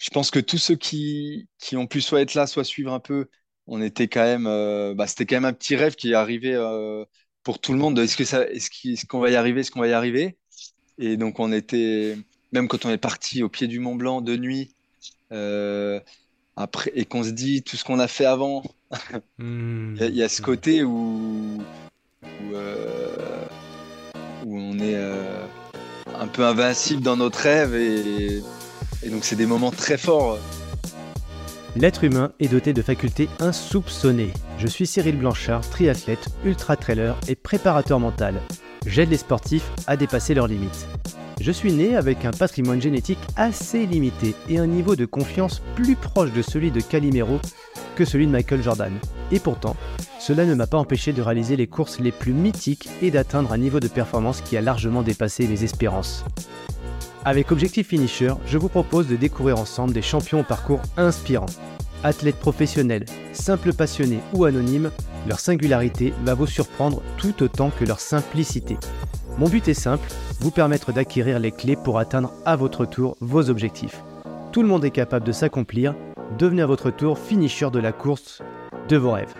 je pense que tous ceux qui, qui ont pu soit être là, soit suivre un peu, on était quand même, euh, bah, c'était quand même un petit rêve qui est arrivé euh, pour tout le monde. Est-ce que ça, est-ce qu'on va y arriver, est-ce qu'on va y arriver? Et donc on était, même quand on est parti au pied du Mont Blanc de nuit, euh, après, et qu'on se dit tout ce qu'on a fait avant, hmm. il y, a ce côté où, où, où on est un peu invincible dans notre rêve et et donc c'est des moments très forts. L'être humain est doté de facultés insoupçonnées. Je suis Cyril Blanchard, triathlète, ultra-trailer et préparateur mental. J'aide les sportifs à dépasser leurs limites. Je suis né avec un patrimoine génétique assez limité et un niveau de confiance plus proche de celui de Calimero que celui de Michael Jordan. Et pourtant, cela ne m'a pas empêché de réaliser les courses les plus mythiques et d'atteindre un niveau de performance qui a largement dépassé mes espérances. Avec Objectif Finisher, je vous propose de découvrir ensemble des champions au parcours inspirants. Athlètes professionnels, simples passionnés ou anonymes, leur singularité va vous surprendre tout autant que leur simplicité. Mon but est simple, vous permettre d'acquérir les clés pour atteindre à votre tour vos objectifs. Tout le monde est capable de s'accomplir, devenez à votre tour finisher de la course de vos rêves.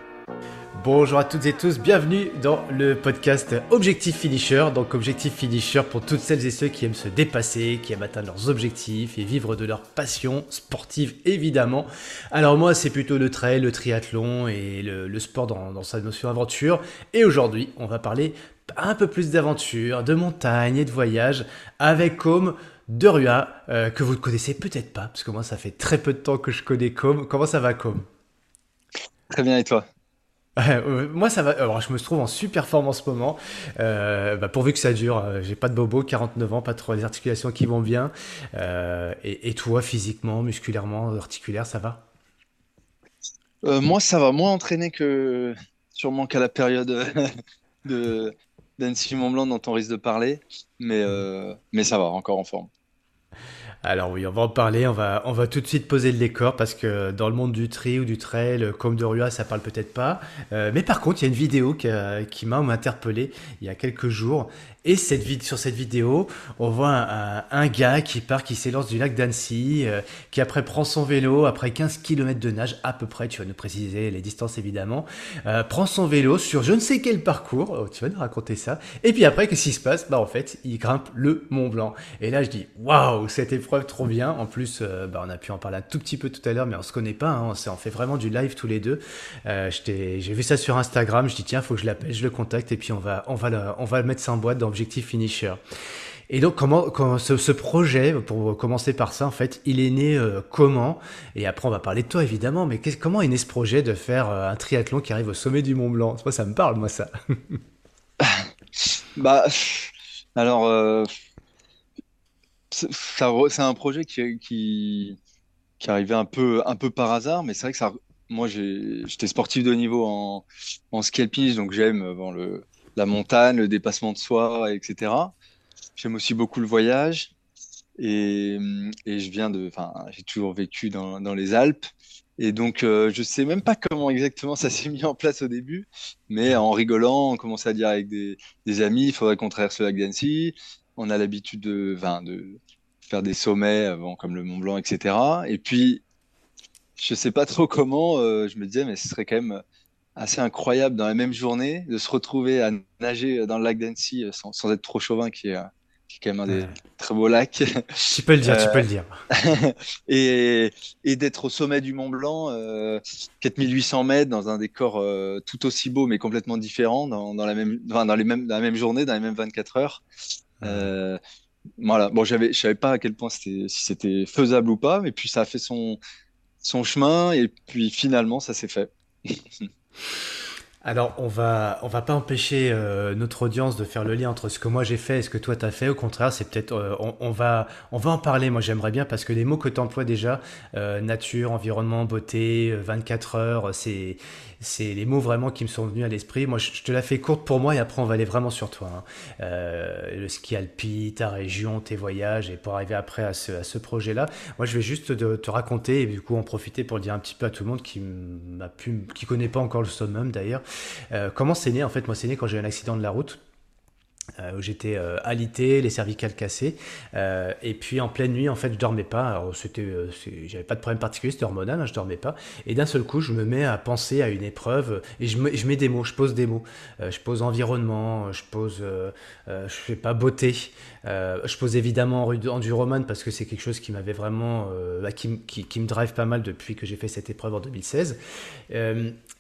Bonjour à toutes et tous, bienvenue dans le podcast Objectif Finisher. Donc Objectif Finisher pour toutes celles et ceux qui aiment se dépasser, qui aiment atteindre leurs objectifs et vivre de leur passion sportive évidemment. Alors moi c'est plutôt le trail, le triathlon et le, sport dans, sa notion aventure. Et aujourd'hui on va parler un peu plus d'aventure, de montagne et de voyage avec comme de Rua, euh, que vous ne connaissez peut-être pas, parce que moi ça fait très peu de temps que je connais Com. Comment ça va Com Très bien et toi? moi, ça va. Alors, je me trouve en super forme en ce moment. Euh, bah, pourvu que ça dure. Euh, j'ai pas de bobo, 49 ans, pas trop les articulations qui vont bien. Euh, et, toi, physiquement, musculairement, articulaire, ça va? Moi, ça va moins entraîné que sûrement qu'à la période de d'Annecy Mont Blanc dont on risque de parler, mais mais ça va, encore en forme. Alors oui, on va en parler, on va, on va tout de suite poser le décor parce que dans le monde du tri ou du trail, comme de Rua, ça parle peut-être pas. Euh, mais par contre, il y a une vidéo qui, qui m'a interpellé il y a quelques jours et cette sur cette vidéo, on voit un, gars qui part, qui s'élance du lac d'Annecy, euh, qui après prend son vélo, après 15 km de nage à peu près, tu vas nous préciser les distances évidemment, euh, prend son vélo sur je ne sais quel parcours, oh, tu vas nous raconter ça, et puis après, qu'est-ce qui se passe? Bah en fait, il grimpe le Mont Blanc. Et là, je dis, waouh, cette épreuve trop bien. En plus, euh, bah, on a pu en parler un tout petit peu tout à l'heure, mais on se connaît pas, hein, on, fait vraiment du live tous les deux. J'ai vu ça sur Instagram, je dis, tiens, faut que je l'appelle, je le contacte, et puis on va, on va, le, on va mettre ça en boîte dans Objectif Finisher. Et donc, comment, ce, projet, pour commencer par ça, en fait, il est né euh, comment? Et après, on va parler de toi, évidemment, mais comment est né ce projet de faire euh, un triathlon qui arrive au sommet du Mont Blanc? Moi, ça me parle, moi, ça. bah, alors, euh, c'est un projet qui, qui, qui arrivait un peu, un peu par hasard, mais c'est vrai que ça, moi, j'étais sportif de niveau en, en ski alpinisme, donc j'aime bon, le la montagne, le dépassement de soi, etc. J'aime aussi beaucoup le voyage. Et, je viens de. Enfin, j'ai toujours vécu dans, les Alpes. Et donc, euh, je sais même pas comment exactement ça s'est mis en place au début, mais en rigolant, on commençait à dire avec des, amis, il faudrait qu'on traverse le lac d'Annecy. On a l'habitude de, de faire des sommets, comme le Mont Blanc, etc. Et puis, je sais pas trop comment, euh, je me disais, mais ce serait quand même assez incroyable dans la même journée de se retrouver à nager dans le lac d'Annecy euh, sans, sans, être trop chauvin, qui est, qui est quand même un des très beaux lacs. Tu peux le dire, tu peux le dire. et, et d'être au sommet du Mont Blanc, euh, 4800 mètres, dans un décor euh, tout aussi beau mais complètement différent, dans, dans la, même, dans, les mêmes, dans la même journée, dans les mêmes 24 heures. Euh, voilà, bon, j'avais, je savais pas à quel point c'était, si c'était faisable ou pas, mais puis ça a fait son, son chemin, et puis finalement, ça s'est fait. Alors, on va, on va pas empêcher euh, notre audience de faire le lien entre ce que moi j'ai fait et ce que toi t'as fait. Au contraire, c'est peut-être, euh, on, va, on va en parler. Moi, j'aimerais bien parce que les mots que tu emploies déjà, euh, nature, environnement, beauté, 24 heures, c'est, c'est les mots vraiment qui me sont venus à l'esprit. Moi, je, te la fais courte pour moi et après on va aller vraiment sur toi. Hein. Euh, le ski alpi, ta région, tes voyages et pour arriver après à ce, projet-là. Moi, je vais juste te, raconter et du coup en profiter pour le dire un petit peu à tout le monde qui m'a pu, qui connaît pas encore le summum d'ailleurs. Euh, comment c'est né En fait, moi, c'est né quand j'ai eu un accident de la route. Euh, où j'étais euh, alité, les cervicales cassées. Euh, et puis en pleine nuit, en fait, je dormais pas. C'était, j'avais pas de problème particulier, c'était hormonal, hein, je dormais pas. Et d'un seul coup, je me mets à penser à une épreuve et je, mets des mots, je pose des mots. je pose environnement, je pose, je fais pas beauté. je pose évidemment enduroman parce que c'est quelque chose qui m'avait vraiment, bah, qui, me drive pas mal depuis que j'ai fait cette épreuve en 2016.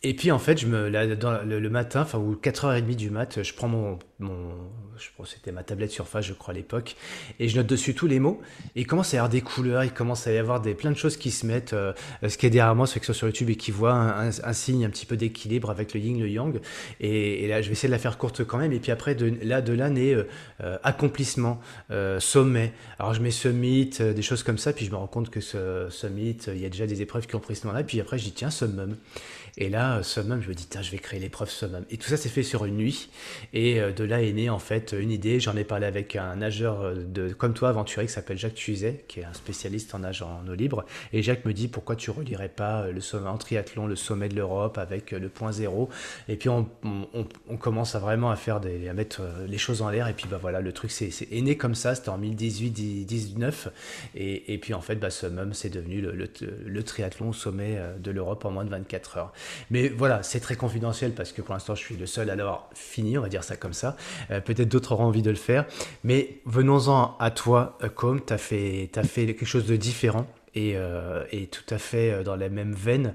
Et puis en fait, je me, dans, le, matin, enfin ou 4h30 du mat, je prends mon, mon je c'était ma tablette Surface, je crois, à l'époque. Et je note dessus tous les mots. Et il commence à y avoir des couleurs, il commence à y avoir des, plein de choses qui se mettent. Euh, ce qui est derrière moi, ceux qui sont sur YouTube et qui voient un, signe un petit peu d'équilibre avec le yin, le yang. Et, là, je vais essayer de la faire courte quand même. Et puis après, de, là, de là naît euh, euh, accomplissement, sommet. Alors je mets summit, des choses comme ça. Puis je me rends compte que ce summit, il y a déjà des épreuves qui ont pris ce nom-là. Puis après, je dis, tiens, summum. Et là, Summum, je me dis, je vais créer l'épreuve Summum. Et tout ça s'est fait sur une nuit. Et euh, de là est née en fait une idée. J'en ai parlé avec un nageur euh, de, comme toi, aventurier, qui s'appelle Jacques Tuzet, qui est un spécialiste en nage en eau libre. Et Jacques me dit, pourquoi tu relierais pas euh, le sommet en triathlon, le sommet de l'Europe avec le point zéro? Et puis on, commence à vraiment à faire à mettre les choses en l'air. Et puis bah voilà, le truc c'est né comme ça. C'était en 2018-19. Et, puis en fait, bah, Summum, c'est devenu le, le, triathlon sommet de l'Europe en moins de 24 heures. Mais voilà, c'est très confidentiel parce que pour l'instant, je suis le seul à l'avoir fini, on va dire ça comme ça. Euh, peut-être d'autres auront envie de le faire. Mais venons-en à toi, euh, Com, tu as fait, as fait quelque chose de différent et, euh, tout à fait dans la même veine.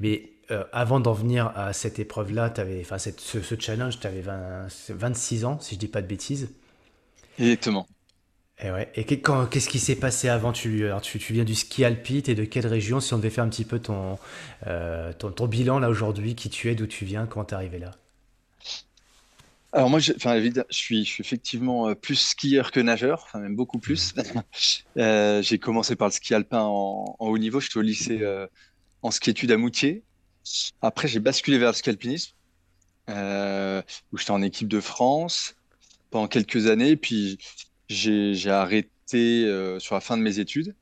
Mais avant d'en venir à cette épreuve-là, ce, ce, challenge, tu avais 26 ans, si je dis pas de bêtises. Exactement. Et, eh ouais. et qu'est-ce qui s'est passé avant? Tu, tu, tu, viens du ski alpine et de quelle région? Si on devait faire un petit peu ton, euh, ton, ton, bilan là aujourd'hui, qui tu es, d'où tu viens, comment t'es arrivé là? Alors moi, je, je, suis, je suis effectivement euh, plus skieur que nageur, enfin même beaucoup plus. Mmh. euh, j'ai commencé par le ski alpin en, en haut niveau, j'étais au lycée euh, en ski études à Moutier. Après, j'ai basculé vers le ski alpinisme, où j'étais en équipe de France pendant quelques années. Puis j'ai arrêté euh, sur la fin de mes études.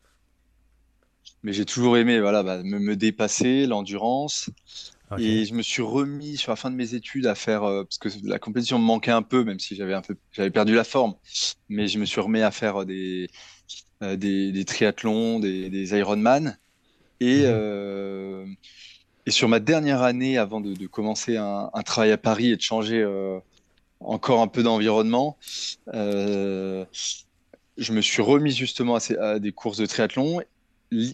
Mais j'ai toujours aimé voilà, bah, me, me, dépasser, l'endurance. Et je me suis remis sur la fin de mes études à faire, euh, parce que la compétition me manquait un peu, même si j'avais un peu, j'avais perdu la forme. Mais je me suis remis à faire des, euh, des, des, triathlons, des, des Ironman. Et, mmh. et sur ma dernière année, avant de, de commencer un, un, travail à Paris et de changer encore un peu d'environnement. Euh, je me suis remis justement à, des courses de triathlon.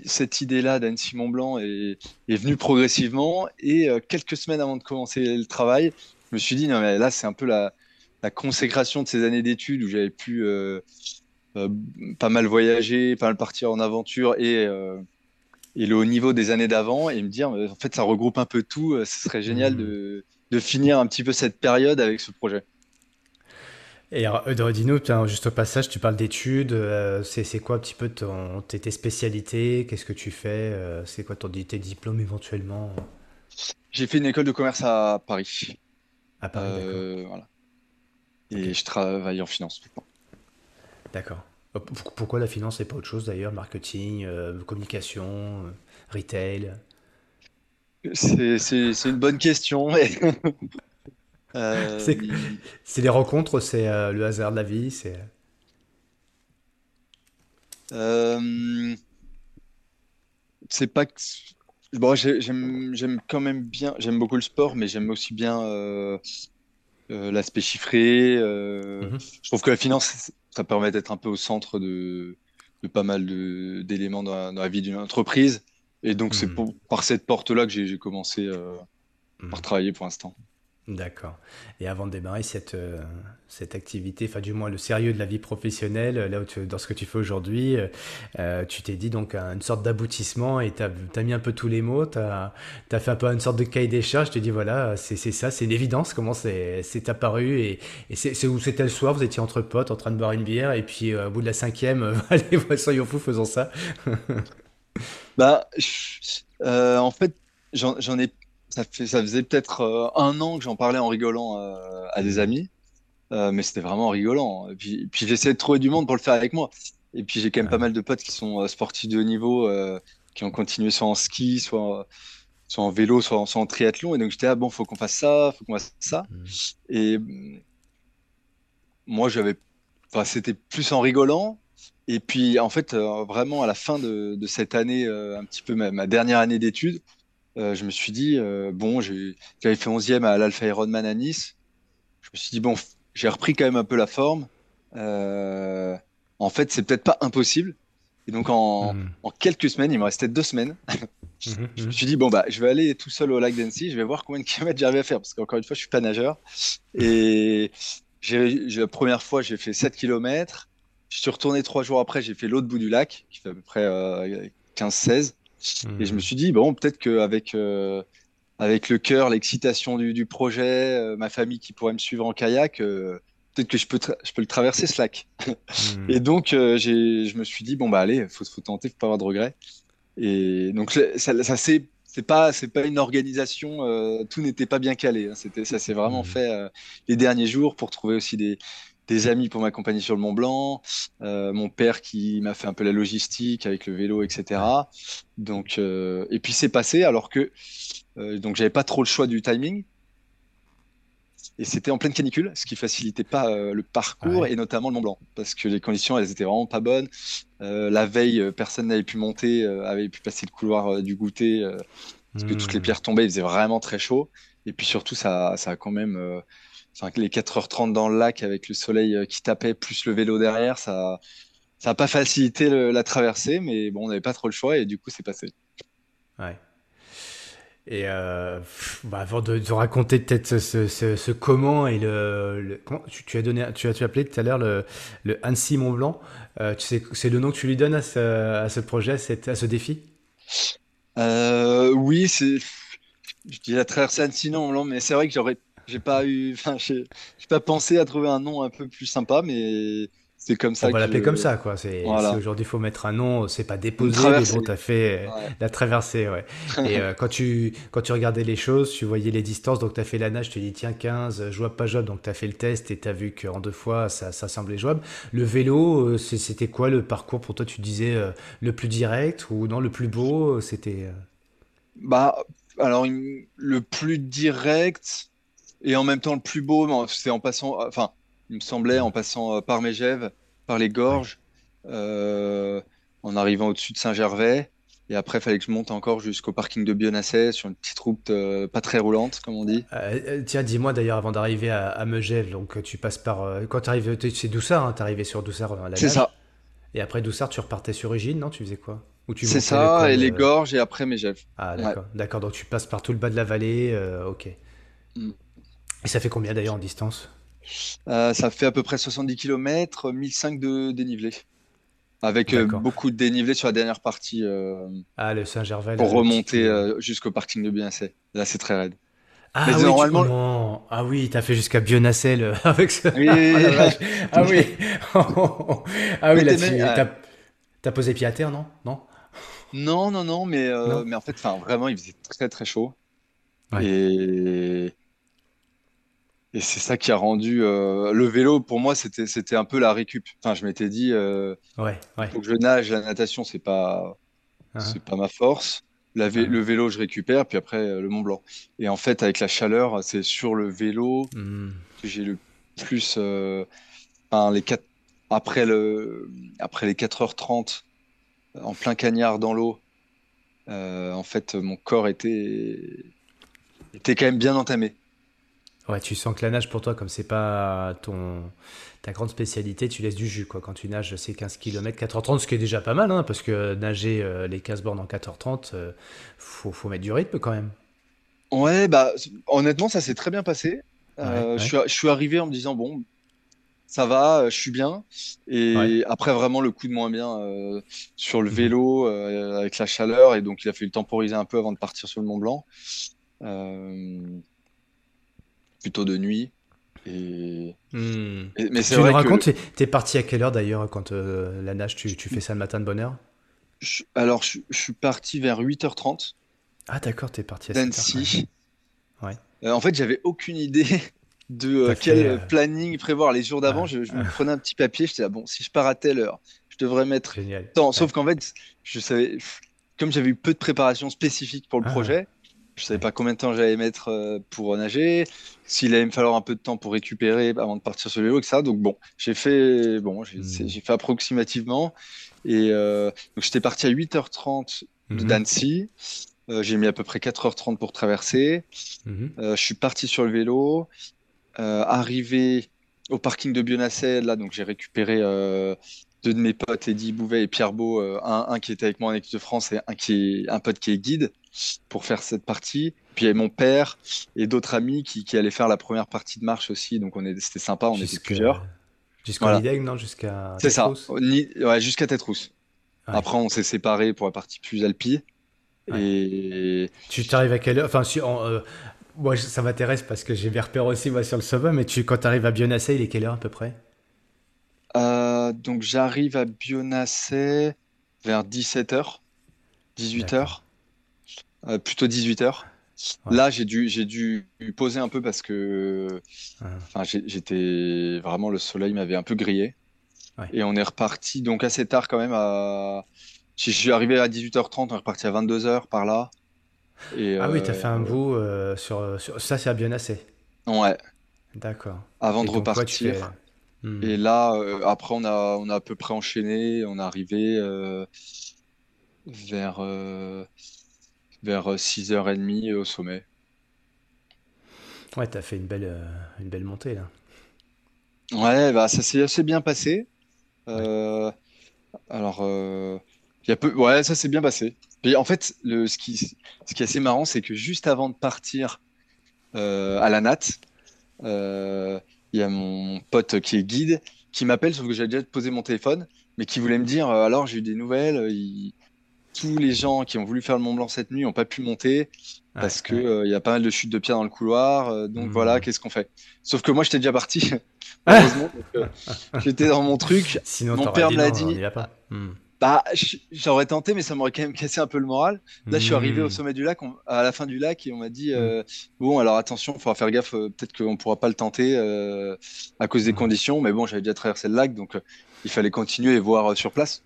Cette idée-là d'Anne Simon Blanc est, est, venue progressivement et euh, quelques semaines avant de commencer le travail, je me suis dit non mais là c'est un peu la, la, consécration de ces années d'études où j'avais pu euh, pas mal voyager, pas mal partir en aventure et et le haut niveau des années d'avant et me dire en fait ça regroupe un peu tout, ce serait génial mmh. de, de finir un petit peu cette période avec ce projet. Et alors, euh, dis-nous, juste au passage, tu parles d'études. Euh, c'est quoi un petit peu ton, tes, spécialités? Qu'est-ce que tu fais? Euh, C'est quoi ton, tes diplômes éventuellement? J'ai fait une école de commerce à Paris. À Paris, d'accord. Voilà. Et je travaille en finance D'accord. Pourquoi la finance et pas autre chose d'ailleurs Marketing, communication, retail? C'est une bonne question. Euh, c'est les rencontres, c'est euh, le hasard de la vie, c'est. Euh, c'est pas que. Bon, j'aime quand même bien, j'aime beaucoup le sport, mais j'aime aussi bien l'aspect chiffré. Mhm. Je trouve que la finance, ça permet d'être un peu au centre de, de pas mal d'éléments dans, dans, la vie d'une entreprise. Et donc, c'est mhm. par cette porte-là que j'ai commencé par mhm. travailler pour l'instant. D'accord. Et avant de démarrer cette, euh, cette activité, enfin du moins le sérieux de la vie professionnelle, là où tu, dans ce que tu fais aujourd'hui, euh, tu t'es dit donc une sorte d'aboutissement et tu as, mis un peu tous les mots, tu as, fait un peu une sorte de cahier des charges, je te dis voilà, c'est ça, c'est une évidence, comment c'est apparu et, c'est où c'était le soir, vous étiez entre potes en train de boire une bière et puis euh, au bout de la cinquième, allez, soyons fous, faisons ça. bah, en fait, j'en ai ça, fait, ça faisait peut-être euh, un an que j'en parlais en rigolant euh, à des amis, euh, mais c'était vraiment rigolant. Et puis, puis j'essayais de trouver du monde pour le faire avec moi. Et puis j'ai quand même pas mal de potes qui sont sportifs de haut niveau, qui ont continué soit en ski, soit, soit en vélo, soit, soit en triathlon. Et donc j'étais ah bon, faut qu'on fasse ça, faut qu'on fasse ça. Mmh. Et moi, j'avais, enfin, c'était plus en rigolant. Et puis, en fait, euh, vraiment à la fin de, de cette année, euh, un petit peu ma, ma dernière année d'études, euh, je me suis dit, euh, bon, j'avais fait 11e à l'Alpha Ironman à Nice. Je me suis dit, bon, j'ai repris quand même un peu la forme. Euh, en fait, c'est peut-être pas impossible. Et donc, en, hmm. quelques semaines, il me restait deux semaines, je, hmm, me hmm. suis dit, bon, bah, je vais aller tout seul au lac d'Annecy, je vais voir combien de kilomètres j'arrive à faire, parce qu'encore une fois, je suis pas nageur. Et la première fois, j'ai fait 7 kilomètres. Je suis retourné trois jours après, j'ai fait l'autre bout du lac, qui fait à peu près 15-16. Et je me mhm. suis dit, bon, peut-être qu'avec euh, avec le cœur, l'excitation du, du, projet, euh, ma famille qui pourrait me suivre en kayak, euh, peut-être que je peux, je peux le traverser ce lac. Mhm. Et donc, je me suis dit, bon, bah allez, faut, faut tenter, il faut pas avoir de regrets. Et donc, ça, ça c'est c'est pas c'est pas une organisation tout n'était pas bien calé hein. c'était ça s'est vraiment mhm. fait les derniers jours pour trouver aussi des, des amis pour m'accompagner sur le Mont Blanc, euh, mon père qui m'a fait un peu la logistique avec le vélo, etc. Donc, euh, et puis c'est passé alors que euh, donc j'avais pas trop le choix du timing. Et c'était en pleine canicule, ce qui facilitait pas le parcours Ouais. et notamment le Mont Blanc, parce que les conditions elles étaient vraiment pas bonnes. La veille, personne n'avait pu monter, avait pu passer le couloir du goûter, parce que toutes les Mhm. pierres tombaient, il faisait vraiment très chaud. Et puis surtout, ça, ça a quand même, enfin, les 4h30 dans le lac avec le soleil euh, qui tapait, plus le vélo derrière, ça, ça a pas facilité le- la traversée, mais bon, on n'avait pas trop le choix et du coup, c'est passé. Ouais. Et euh, bah, avant de, de raconter peut-être ce, ce- comment et le, le- comment tu, tu as donné, tu as, tu as appelé tout à l'heure le, le Annecy Mont Blanc. Euh, tu sais, c'est le nom que tu lui donnes à ce, à ce projet, à, cette- à ce défi? Euh, oui, c'est, je dis la traversée Annecy, non, non, mais c'est vrai que j'aurais, j'ai pas eu, enfin, j'ai pas pensé à trouver un nom un peu plus sympa, mais c'est comme On ça va que l'appeler comme ça, quoi. C'est, voilà, aujourd'hui, faut mettre un nom. C'est pas déposé, mais bon, t'as fait euh, Ouais. la traversée, ouais. Et euh, quand tu, quand tu regardais les choses, tu voyais les distances, donc t'as fait la nage, tu dis, tiens, 15, euh, jouable, pas jouable, donc t'as fait le test et t'as vu qu'en deux fois, ça, ça semblait jouable. Le vélo, c'était quoi le parcours pour toi? Tu disais euh, le plus direct ou non, le plus beau? C'était. Bah, alors, le plus direct et en même temps le plus beau, c'est en passant, enfin, il me semblait en passant euh, par Megève, par les gorges, euh, en arrivant au-dessus de Saint-Gervais. Et après, il fallait que je monte encore jusqu'au parking de Bionasset sur une petite route euh, pas très roulante, comme on dit. Euh, tiens, dis-moi d'ailleurs, avant d'arriver à, à Megève, donc tu passes par. euh, quand tu arrives, c'est Doussard, hein, t'es arrivé sur Doussard la C'est ça, Et après Doussard, tu repartais sur Ugine, non? Tu faisais quoi? Tu c'est ça, et les gorges, et après Megève. Ah, Ouais. d'accord. D'accord, donc tu passes par tout le bas de la vallée, ok. Mm. Et ça fait combien d'ailleurs en distance? Euh, ça fait à peu près 70 km, 1005 de dénivelé, avec euh, beaucoup de dénivelé sur la dernière partie euh, Ah, le Saint-Gervais, pour remonter euh, jusqu'au parking de Bionasset. Là, c'est très raide. Mais Ah oui, tu... normalement. Ah oui, t'as fait jusqu'à Bionacel avec ce... oui, Ah vache. Ah oui. Ah oui, là-dessus, t'as t'as posé pied à terre, non? Non? non, non, non, mais, euh, Non? mais en fait, vraiment, il faisait très, très chaud. Ouais. Et, et c'est ça qui a rendu euh, le vélo, pour moi, c'était, c'était un peu la récup. Enfin, je m'étais dit, euh, Ouais, ouais. faut que je nage, la natation, c'est pas, Hein, c'est pas ma force. La vé- hein. le vélo, je récupère, puis après, euh, le Mont Blanc. Et en fait, avec la chaleur, c'est sur le vélo Hmm. que j'ai le plus, enfin, les quatre, après le, après les 4h30, en plein cagnard dans l'eau, en fait, mon corps était, était quand même bien entamé. Ouais, tu sens que la nage pour toi, comme c'est pas ton ta grande spécialité, tu laisses du jus quoi. Quand tu nages, c'est 15 km, 4h30, ce qui est déjà pas mal, hein, parce que nager euh, les 15 bornes en 4h30, euh, faut, faut mettre du rythme quand même. Ouais, bah, honnêtement, ça s'est très bien passé. Ouais, Euh, je suis, je suis arrivé en me disant, bon, ça va, euh, je suis bien. ouais. Et après, vraiment, le coup de moins bien euh, sur le Mhm. vélo, euh, avec la chaleur. Et donc, il a fallu temporiser un peu avant de partir sur le Mont Blanc. Plutôt de nuit. Et, Hmm. et- mais Tu, nous vrai racontes, t'es t'es parti à quelle heure d'ailleurs quand euh, la nage, tu, tu fais ça le matin de bonne heure? je- alors, je, je suis parti vers 8h30 Ah d'accord, t'es parti à 7 heures. Ouais. d'Annecy. Ouais. Euh, en fait, j'avais aucune idée de euh, quel fait. euh, planning prévoir. Les jours d'avant, ah, je, je me prenais un petit papier. J'étais là, bon, si je pars à telle heure, je devrais mettre génial. tant. Ouais. Sauf qu'en fait, je savais, comme j'avais eu peu de préparation spécifique pour le Ah, projet, Je savais pas combien de temps j'allais mettre pour nager, s'il allait me falloir un peu de temps pour récupérer avant de partir sur le vélo, etc. Donc bon, j'ai fait, bon, j'ai hmm. fait approximativement. Et donc j'étais parti à 8h30 de hmm. d'Annecy. j'ai mis à peu près 4h30 pour traverser. Hmm. je suis parti sur le vélo. arrivé au parking de Bionacel, là, donc j'ai récupéré euh, deux de mes potes, Eddie Bouvet et Pierre Beau, euh, un, qui était avec moi en équipe de France et un, qui est, un pote qui est guide pour faire cette partie. Puis il y avait mon père et d'autres amis qui, qui, allaient faire la première partie de marche aussi, donc on c'était sympa, on était plusieurs. Jusqu'à voilà. non Jusqu'à C'est ça, ouais, jusqu'à Tête-Rousse. Après, on s'est séparés pour la partie plus alpi. Et... Tu t'arrives à quelle heure? Enfin, euh, moi, ça m'intéresse parce que j'ai mes repères aussi moi, sur le sommet, mais tu, quand tu arrives à Bionacé, il est quelle heure à peu près? Euh, Donc, j'arrive à Bionacé vers 17h, 18h, euh, plutôt 18h. Là, j'ai dû, j'ai dû poser un peu parce que enfin, j'étais vraiment, le soleil m'avait un peu grillé. Et on est reparti donc assez tard quand même. À... Je suis arrivé à 18h30, on est reparti à 22h par là ah oui, tu as fait un euh, bout euh, sur, sur, Ça, c'est à Bionacé. Ouais. D'accord. Avant de repartir. Hmm. Et là, euh, après, on a, on a à peu près enchaîné. On est arrivé vers, vers 6h30 au sommet. Ouais, tu as fait une belle, une belle montée là. Ouais, bah, ça s'est assez bien passé. Alors, il y a peu... ouais, ça s'est bien passé en fait, le, ce, qui, ce qui est assez marrant, c'est que juste avant de partir euh, à la NAT, euh, il y a mon pote qui est guide qui m'appelle, sauf que j'avais déjà posé mon téléphone, mais qui voulait me dire euh, alors j'ai eu des nouvelles, tous les gens qui ont voulu faire le Mont Blanc cette nuit n'ont pas pu monter parce qu'il que il y a pas mal de chutes de pierres dans le couloir. donc mmh. voilà, qu'est-ce qu'on fait? Sauf que moi j'étais déjà parti, heureusement. J'étais dans mon truc. Sinon, mon père me l'a dit. Bah, j'aurais tenté, mais ça m'aurait quand même cassé un peu le moral. Là, je suis arrivé au hmm. sommet du lac, à la fin du lac, et on m'a dit euh, bon, alors attention, il faudra faire gaffe. Euh, peut-être qu'on pourra pas le tenter euh, à cause des hmm. conditions, mais bon, j'avais déjà traversé le lac, donc il fallait continuer et voir sur place.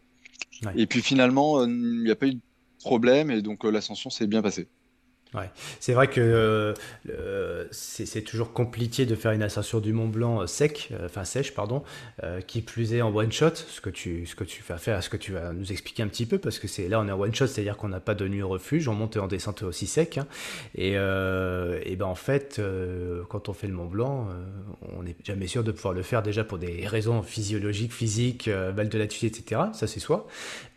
Et puis finalement, il n'y a pas eu de problème, et donc l'ascension s'est bien passée. Ouais. C'est vrai que euh, c'est toujours compliqué de faire une ascension du Mont Blanc euh, sec, euh, enfin sèche, pardon, qui plus est en one shot, ce que tu ce que tu vas faire, ce que tu vas nous expliquer un petit peu, parce que c'est là on est en one shot, c'est-à-dire qu'on n'a pas de nuit refuge, on monte et on descend aussi sec, hein. et, ben en fait quand on fait le Mont Blanc, on n'est jamais sûr de pouvoir le faire déjà pour des raisons physiologiques, physiques, mal de latitude, etc. Ça c'est soit.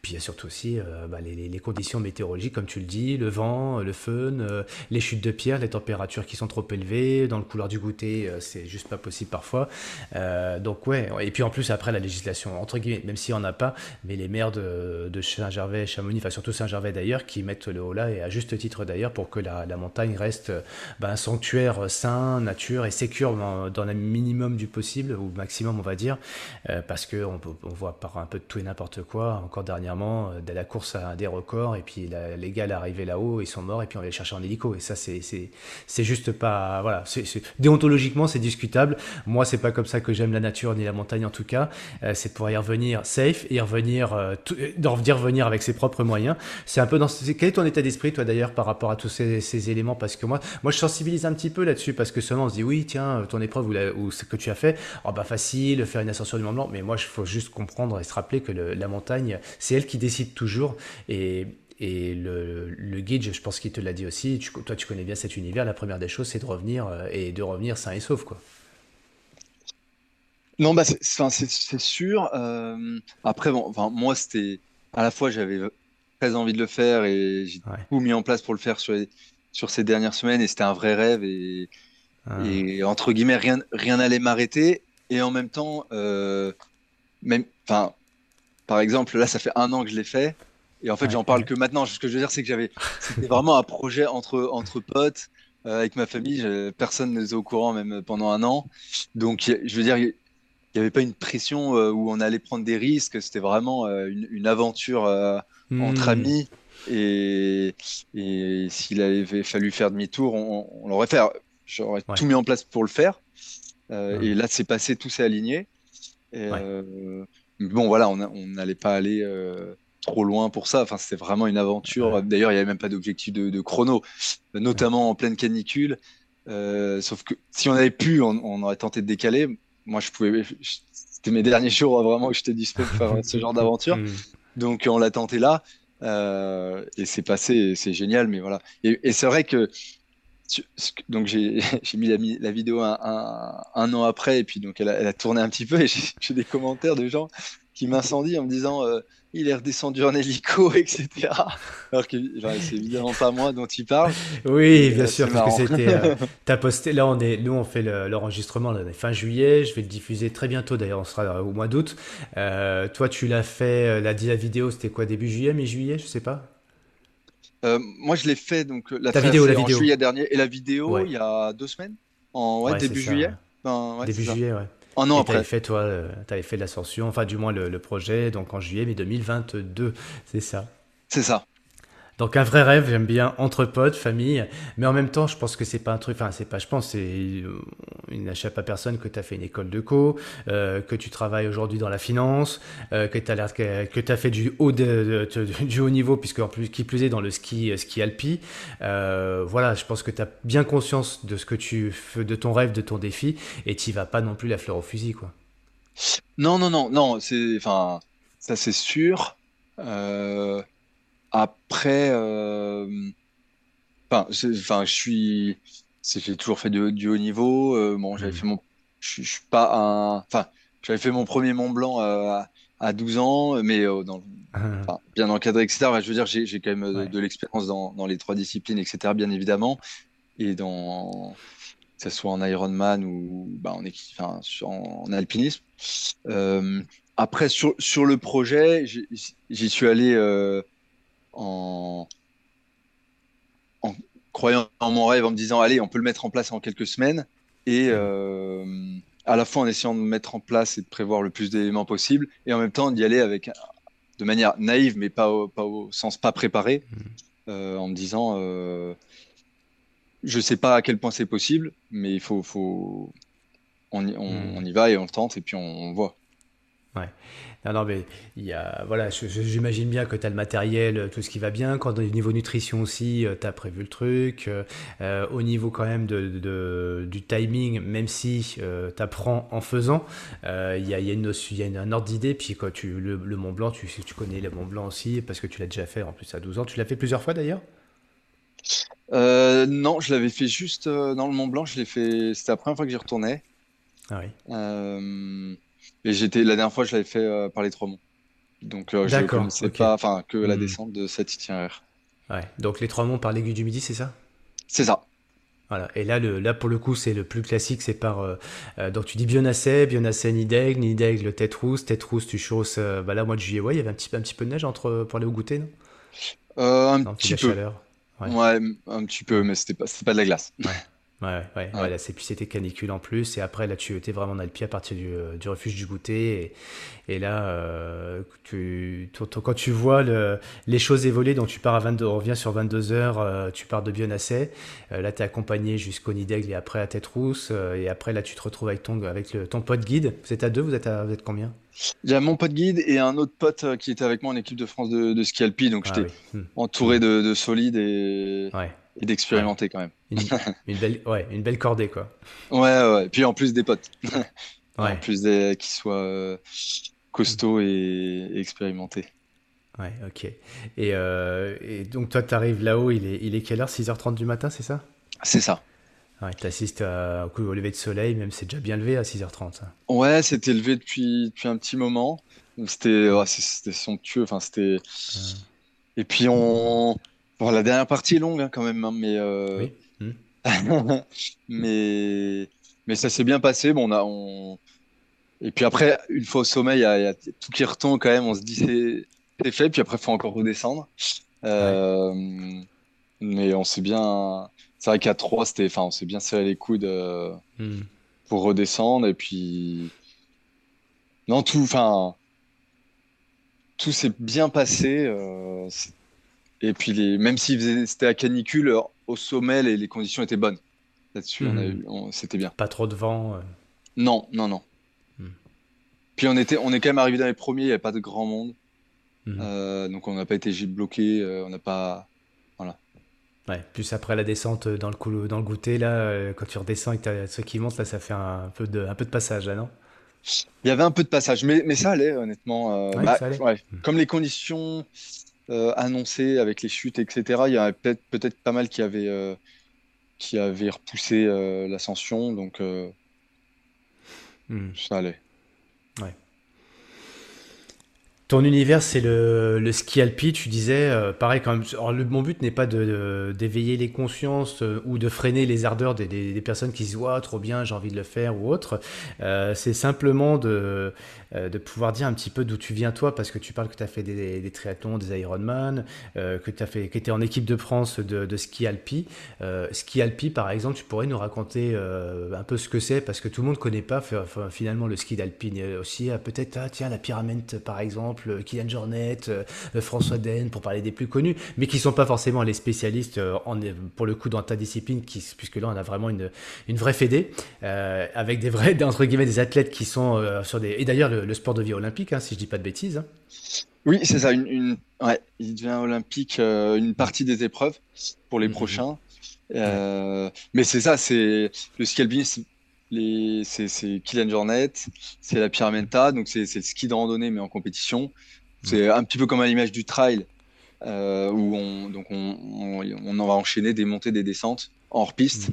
Il y a surtout aussi bah, les, conditions météorologiques, comme tu le dis, le vent, le feu euh, les chutes de pierre, les températures qui sont trop élevées, dans le couloir du goûter, euh, c'est juste pas possible parfois. Euh, donc ouais, et puis en plus après la législation, entre guillemets, même s'il n'y en a pas, mais les maires de, Saint-Gervais, Chamonix, enfin surtout Saint-Gervais d'ailleurs, qui mettent le haut là, et à juste titre d'ailleurs, pour que la, montagne reste ben, un sanctuaire sain, nature et sécure dans, le minimum du possible, ou maximum on va dire, parce qu'on on voit par un peu de tout et n'importe quoi, encore dernièrement, de la course à des records, et puis les gars arrivaient là-haut, ils sont morts, et puis on les chercher en hélico. Et ça, c'est juste pas. Voilà. déontologiquement, c'est discutable. Moi, c'est pas comme ça que j'aime la nature ni la montagne en tout cas. Euh, c'est pouvoir y revenir safe et y revenir, euh, revenir avec ses propres moyens. C'est un peu dans. Quel est ton état d'esprit, toi d'ailleurs, par rapport à tous ces, éléments? Parce que moi, moi, je sensibilise un petit peu là-dessus parce que seulement on se dit oui, tiens, ton épreuve ou, ce que tu as fait, oh bah facile, faire une ascension du Mont Blanc. Mais moi, il faut juste comprendre et se rappeler que la montagne, c'est elle qui décide toujours. Et et le, le, guide, je pense qu'il te l'a dit aussi, toi tu connais bien cet univers, la première des choses c'est de revenir euh, et de revenir sain et sauf. Quoi. Non, bah, c'est sûr. Euh, après, bon, enfin, moi c'était à la fois j'avais très envie de le faire et j'ai tout mis en place pour le faire sur, sur ces dernières semaines et c'était un vrai rêve et, ah. et entre guillemets rien rien n'allait m'arrêter et en même temps euh, même enfin par exemple là ça fait un an que je l'ai fait et en fait, j'en parle que maintenant. Ce que je veux dire, c'est que j'avais, c'était vraiment un projet entre, entre potes, euh, avec ma famille. personne n'était au courant, même pendant un an. Donc, je veux dire, il n'y avait pas une pression euh, où on allait prendre des risques. C'était vraiment euh, une, aventure entre hmm. amis. Et, et s'il avait fallu faire demi-tour, on, l'aurait fait. J'aurais tout mis en place pour le faire. Et là, c'est passé, tout s'est aligné. Et, bon, voilà, on n'allait pas aller trop loin pour ça. Enfin, c'était vraiment une aventure. D'ailleurs, il n'y avait même pas d'objectif de, chrono, notamment en pleine canicule. Euh, sauf que si on avait pu, on, aurait tenté de décaler. Moi, je pouvais. C'était mes derniers jours vraiment que j'étais dispo pour faire ce genre d'aventure. Mm. Donc, on l'a tenté là. Euh, et c'est passé, c'est génial. Mais voilà. Et, c'est vrai que. Donc, j'ai mis la, la vidéo un, un, an après, et puis donc elle a, elle a tourné un petit peu, et j'ai des commentaires de gens qui m'incendie en me disant euh, il est redescendu en hélico, etc. Alors que c'est évidemment pas moi dont il parle. Oui, bien sûr, parce que c'était. Euh, as posté. Là, on est, nous, on fait l'enregistrement fin juillet. Je vais le diffuser très bientôt. D'ailleurs, on sera au mois d'août. Euh, toi, tu l'as fait. La, la vidéo, c'était quoi Début juillet, mi-juillet, je sais pas? Moi, je l'ai fait donc la vidéo, la vidéo. en juillet dernier et la vidéo il y a deux semaines, en début juillet? début juillet, ouais. Un an après. fait, toi, tu avais fait l'ascension, enfin, du moins le, le, projet, donc en juillet, mais 2022, c'est ça. C'est ça. Donc un vrai rêve, j'aime bien entre potes, famille, mais en même temps, je pense que c'est pas un truc, enfin c'est pas, je pense, c'est, euh, il n'échappe à personne que tu as fait une école de co, euh, que tu travailles aujourd'hui dans la finance, euh, que tu as fait du haut niveau, puisque en plus qui plus est dans le ski ski alpi. voilà, je pense que tu as bien conscience de ce que tu fais, de ton rêve, de ton défi, et tu vas pas non plus la fleur au fusil, quoi. Non, non, non, non, enfin, ça c'est sûr. Euh, après, euh, enfin, je suis, j'ai toujours fait du, haut niveau. Euh, bon, j'avais mmh. fait mon, je, suis pas un, enfin, j'avais fait mon premier Mont Blanc euh, à, 12 ans, mais dans, bien encadré, etc. je veux dire, j'ai quand même de, l'expérience dans, dans, les trois disciplines, etc. Bien évidemment, et dans que ce soit en Ironman ou bah, en, enfin, en, alpinisme. après, sur, sur le projet, j'y suis allé en, croyant en mon rêve, en me disant allez, on peut le mettre en place en quelques semaines, et euh, à la fois en essayant de mettre en place et de prévoir le plus d'éléments possible, et en même temps d'y aller avec de manière naïve, mais pas au, pas au sens pas préparé, mmh. euh, en me disant euh, je sais pas à quel point c'est possible, mais il faut, faut on, y, on, mmh. y va et on le tente et puis on, on voit. Ouais. Non, non, mais il y a, voilà, j'imagine bien que tu as le matériel, tout ce qui va bien. Quand au niveau nutrition aussi, euh, tu as prévu le truc. Euh, euh, au niveau quand même de, du timing, même si tu apprends en faisant, il y, a, y, a une, y a un ordre d'idée. Puis quand tu, le, Mont Blanc, tu, tu connais le Mont Blanc aussi, parce que tu l'as déjà fait en plus à 12 ans. Tu l'as fait plusieurs fois d'ailleurs? Non, je l'avais fait juste dans le Mont Blanc. Je l'ai fait, c'était la première fois que j'y retournais. Ah oui. Et j'étais la dernière fois, je l'avais fait euh, par les trois monts. Donc euh, je ne connaissais pas, enfin que la hmm. descente de cet itinéraire. Ouais. Donc les trois monts par l'aiguille du Midi, c'est ça? C'est ça. Voilà. Et là, le, là pour le coup, c'est le plus classique, c'est par. Euh, donc tu dis Bionacé, Bionacé, Nidaigle, Nidaigle, Tête Rousse, Tête Rousse, tu chausses. bah là, mois de juillet, ouais, il y avait un petit, un petit peu de neige entre pour aller au goûter, non? Un petit peu. Chaleur. Ouais. ouais. un petit peu, mais c'était pas, pas de la glace. Ouais. Ouais, ouais, ouais. là, puis c'était canicule en plus. Et après, là, tu étais vraiment dans le pied à partir du, euh, du refuge du goûter. Et, et là, euh, tu, quand tu vois le, les choses évoluer, donc tu pars à 22, on revient sur 22 heures, euh, tu pars de Bionacé. là, tu es accompagné jusqu'au Nidaigle et après à Tête Rousse. et après, là, tu te retrouves avec ton, avec le, ton pote guide. Vous êtes à deux, vous êtes, à, vous êtes combien? Il y a mon pote guide et un autre pote qui était avec moi en équipe de France de, de ski alpi. Donc, ah j'étais hmm. entouré de, de solides et. Ouais et d'expérimenter quand même. Une, belle, ouais, une belle cordée, quoi. Ouais, ouais. Puis en plus des potes. En plus des, qui soient euh, costauds et, expérimentés. Ouais, ok. Et, euh, et donc, toi, tu arrives là-haut, il est, il est quelle heure? 6h30 du matin, c'est ça? C'est ça. Ouais, tu assistes au lever de soleil, même c'est déjà bien levé à 6h30. Ouais, c'était levé depuis, depuis un petit moment. C'était ouais, somptueux. Enfin, c'était. Et puis, on Bon, la dernière partie est longue hein, quand même, hein, mais, euh... oui. Hmm. mais mais ça s'est bien passé. Bon, on a on... et puis après, une fois au sommet, il y, a tout qui retombe quand même. On se dit c'est fait, puis après, il faut encore redescendre. Euh... Mais on s'est bien. C'est vrai qu'à 3, c'était. Enfin, on s'est bien serré les coudes euh... hmm. pour redescendre. Et puis. Non, tout. Enfin. Tout s'est bien passé. Euh... Et puis, les, même si c'était à canicule, au sommet, les, les conditions étaient bonnes. Là-dessus, hmm. c'était bien. Pas trop de vent euh. Non, non, non. Hmm. Puis on, était, on est quand même arrivé dans les premiers, il n'y avait pas de grand monde. Mhm. donc on n'a pas été bloqué, on n'a pas. Voilà. Ouais, plus après la descente dans le, dans le goûter, là, quand tu redescends et que ceux qui montent, là, ça fait un peu de, un peu de passage, là, non? Il y avait un peu de passage, mais, mais ça allait, honnêtement. Bah, Comme les conditions annoncées avec les chutes, etc., il y a peut-être peut pas mal qui avaient qui avait repoussé euh, l'ascension, donc euh, hmm. ça allait. Ouais. Ton univers, c'est le, le, ski alpi, tu disais, euh, pareil quand même. Alors, le, mon but n'est pas de, d'éveiller les consciences ou de freiner les ardeurs des, des, personnes qui se disent trop bien, j'ai envie de le faire ou autre. c'est simplement de, euh, de pouvoir dire un petit peu d'où tu viens toi, parce que tu parles que tu as fait des, triathlons, des Ironman, euh, que tu as fait, que étais en équipe de France de, ski alpi. Euh, ski alpi, par exemple, tu pourrais nous raconter un peu ce que c'est, parce que tout le monde ne connaît pas finalement le ski d'alpine. Aussi, peut-être, ah, tiens, la pyramide, par exemple, Kylian Jornet, François Den, pour parler des plus connus, mais qui sont pas forcément les spécialistes pour le coup dans ta discipline, puisque là on a vraiment une, une vraie fédé, avec des vrais, entre guillemets, des athlètes qui sont sur des... Et d'ailleurs, le, sport de vie olympique, hein, si je dis pas de bêtises. Hein. Oui, c'est ça. Une, il devient olympique euh, une partie des épreuves pour les mhm. prochains. Euh, mais c'est ça, c'est le ski alpinisme. C'est Kylian Jornet, c'est la Pyramenta, donc c'est le ski de randonnée mais en compétition. Mhm. C'est un petit peu comme à l'image du trail euh, où on, donc on, on, en va enchaîner des montées, des descentes hors piste,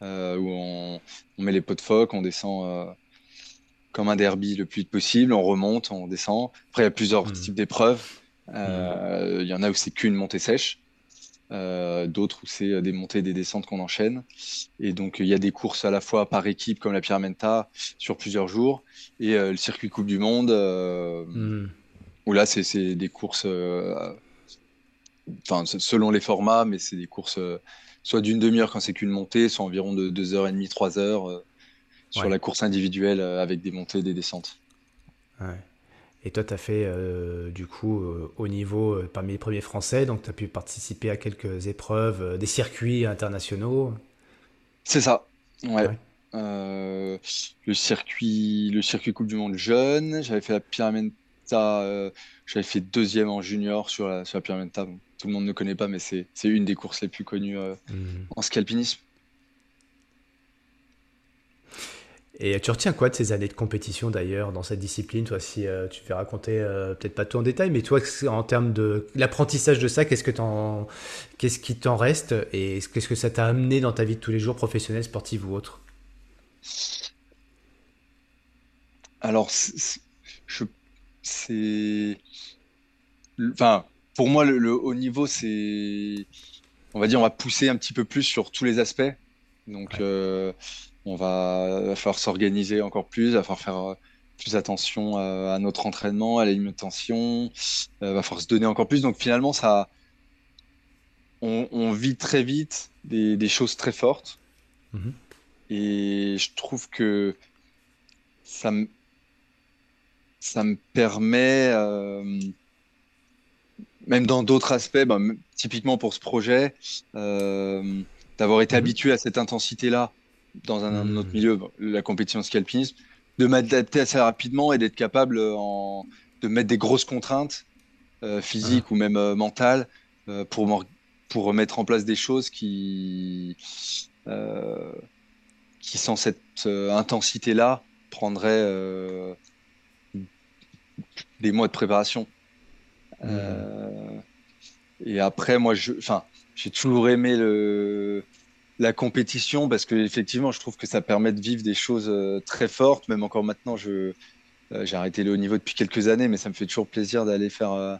mhm. où on, on, met les pots de phoque, on descend comme un derby le plus possible. On remonte, on descend. Après, il y a plusieurs hmm. types d'épreuves. Euh, hmm. Il y en a où c'est qu'une montée sèche. Euh, d'autres où c'est euh, des montées et des descentes qu'on enchaîne. Et donc, il y a des courses à la fois par équipe, comme la Pyramenta, sur plusieurs jours, et le circuit Coupe du Monde, hmm. où là, c'est des courses, enfin, selon les formats, mais c'est des courses soit d'une demi-heure quand c'est qu'une montée, soit environ de 2h30, 3h sur la course individuelle euh, avec des montées et des descentes. Et toi, tu as fait euh, du coup euh, au niveau parmi les premiers Français, donc tu as pu participer à quelques épreuves, des circuits internationaux. C'est ça, ouais. le, circuit, le circuit Coupe du Monde jeune, j'avais fait la Pyramenta, j'avais fait deuxième en junior sur la, sur la Pyramenta. Tout le monde ne connaît pas, mais c'est une des courses les plus connues mhm. en ski. Et tu retiens quoi de ces années de compétition d'ailleurs dans cette discipline Toi, si euh, tu fais raconter, euh, peut-être pas tout en détail, mais toi, en termes de l'apprentissage de ça, qu'est-ce que qu'est-ce qui t'en reste et qu'est-ce que ça t'a amené dans ta vie de tous les jours, professionnelle, sportive ou autre? Alors, je, c'est, enfin, pour moi, le, haut niveau, c'est, on va dire, on va pousser un petit peu plus sur tous les aspects. Donc, euh, on va, falloir s'organiser encore plus, il va falloir faire euh, plus attention euh, à, notre entraînement, à l'alimentation, il euh, va falloir se donner encore plus. Donc finalement, ça, on, vit très vite des, choses très fortes. Mhm. Et je trouve que ça me, ça me permet, même dans d'autres aspects, bah, typiquement pour ce projet, d'avoir été mhm. habitué à cette intensité-là dans un, autre hmm. milieu, la compétition ski alpinisme, de m'adapter assez rapidement et d'être capable en, de mettre des grosses contraintes euh, physiques ah. ou même euh, mentales euh, pour, pour mettre en place des choses qui, qui sans cette intensité-là, prendraient des mois de préparation. Hmm. et après, moi, je, j'ai toujours aimé le, la compétition parce que effectivement, je trouve que ça permet de vivre des choses euh, très fortes. Même encore maintenant, je euh, j'ai arrêté le haut niveau depuis quelques années, mais ça me fait toujours plaisir d'aller faire euh,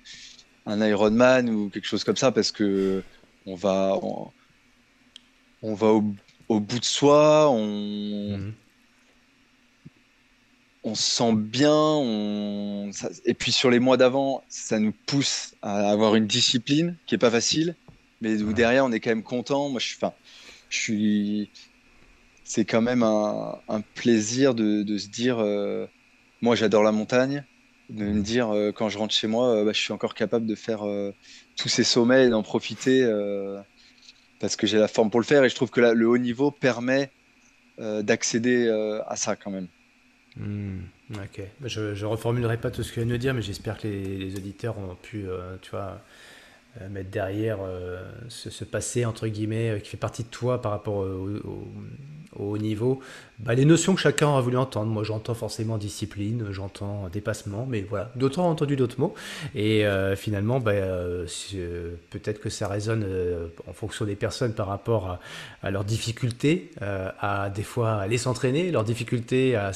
un Ironman ou quelque chose comme ça parce que on va on, va au, bout de soi, on mhm. on se sent bien, on, et puis sur les mois d'avant, ça nous pousse à avoir une discipline qui est pas facile, mais où derrière on est quand même content. Moi, je enfin, je suis. C'est quand même un, plaisir de, se dire. Euh, moi, j'adore la montagne. De me dire, euh, quand je rentre chez moi, euh, bah, je suis encore capable de faire tous ces sommets et d'en profiter parce que j'ai la forme pour le faire. Et je trouve que le haut niveau permet d'accéder à ça quand même. Mmh. Ok, je, je reformulerai pas tout ce que tu viens de dire, mais j'espère que les, auditeurs ont pu, tu vois, mettre derrière ce, passé, entre guillemets, qui fait partie de toi par rapport au au haut niveau, bah, les notions que chacun a voulu entendre. Moi, j'entends forcément discipline, j'entends dépassement, mais voilà, d'autres ont entendu d'autres mots. Et euh, finalement, bah, euh, euh, peut-être que ça résonne en fonction des personnes par rapport à, leurs difficultés, à des fois aller s'entraîner, leurs difficultés à,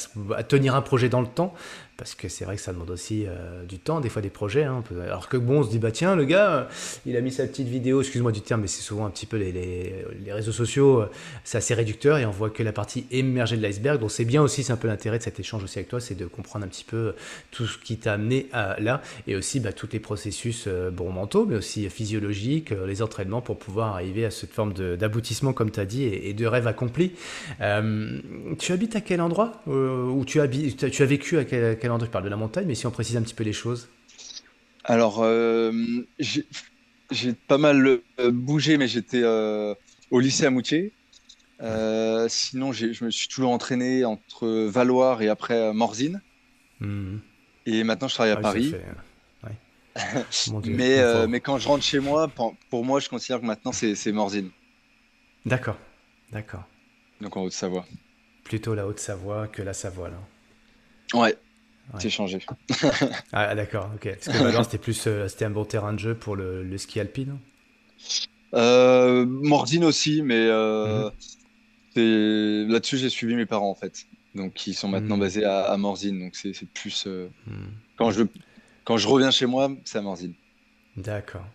tenir un projet dans le temps parce que c'est vrai que ça demande aussi euh, du temps, des fois des projets. Hein, alors que bon, on se dit, bah tiens, le gars, euh, il a mis sa petite vidéo, excuse-moi du terme, mais c'est souvent un petit peu les, les, réseaux sociaux, euh, c'est assez réducteur et on voit que la partie émergée de l'iceberg. Donc c'est bien aussi, c'est un peu l'intérêt de cet échange aussi avec toi, c'est de comprendre un petit peu tout ce qui t'a amené à là et aussi bah, tous les processus bon, mentaux, mais aussi physiologiques, les entraînements pour pouvoir arriver à cette forme d'aboutissement, comme tu as dit, et, de rêve accompli. tu habites à quel endroit Ou tu, habites, tu as vécu à quel endroit tu parles de la montagne, mais si on précise un petit peu les choses. Alors, euh, j'ai pas mal euh, bougé, mais j'étais euh, au lycée à Moutier. sinon, je me suis toujours entraîné entre Valoir et après Morzine. Hmm. Et maintenant, je travaille à ah Paris. mais, mais quand je rentre chez moi, pour, moi, je considère que maintenant, c'est Morzine. D'accord, d'accord. Donc en Haute-Savoie. Plutôt la Haute-Savoie que la Savoie, là. Ouais, c'est changé. ah, d'accord, ok. Parce que c'était plus, euh, c'était un bon terrain de jeu pour le, ski alpine euh, Mordine aussi, mais euh, mhm. là-dessus, j'ai suivi mes parents en fait. Donc, ils sont maintenant mhm. basés à, à, Morzine. Donc, c'est plus. Mhm. quand, je, quand je reviens chez moi, c'est à Morzine. D'accord.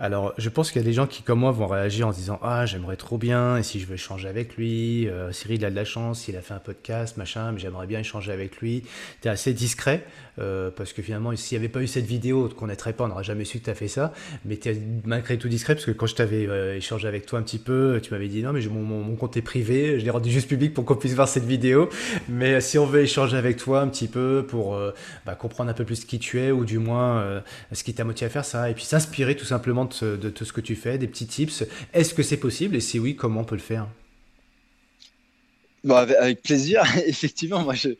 Alors, je pense qu'il y a des gens qui, comme moi, vont réagir en disant Ah, j'aimerais trop bien, et si je veux échanger avec lui, euh, Cyril a de la chance, il a fait un podcast, machin, mais j'aimerais bien échanger avec lui. Tu es assez discret, euh, parce que finalement, s'il n'y avait pas eu cette vidéo qu'on connaîtrait pas, on n'aurait jamais su que tu as fait ça, mais tu es malgré tout discret, parce que quand je t'avais euh, échangé avec toi un petit peu, tu m'avais dit Non, mais mon, mon, compte est privé, je l'ai rendu juste public pour qu'on puisse voir cette vidéo, mais si on veut échanger avec toi un petit peu pour bah, comprendre un peu plus qui tu es, ou du moins ce qui t'a motivé à faire ça, et puis s'inspirer tout simplement de, tout ce que tu fais, des petits tips. Est-ce que c'est possible Et si oui, comment on peut le faire? Bah, avec, plaisir. Effectivement, moi, je,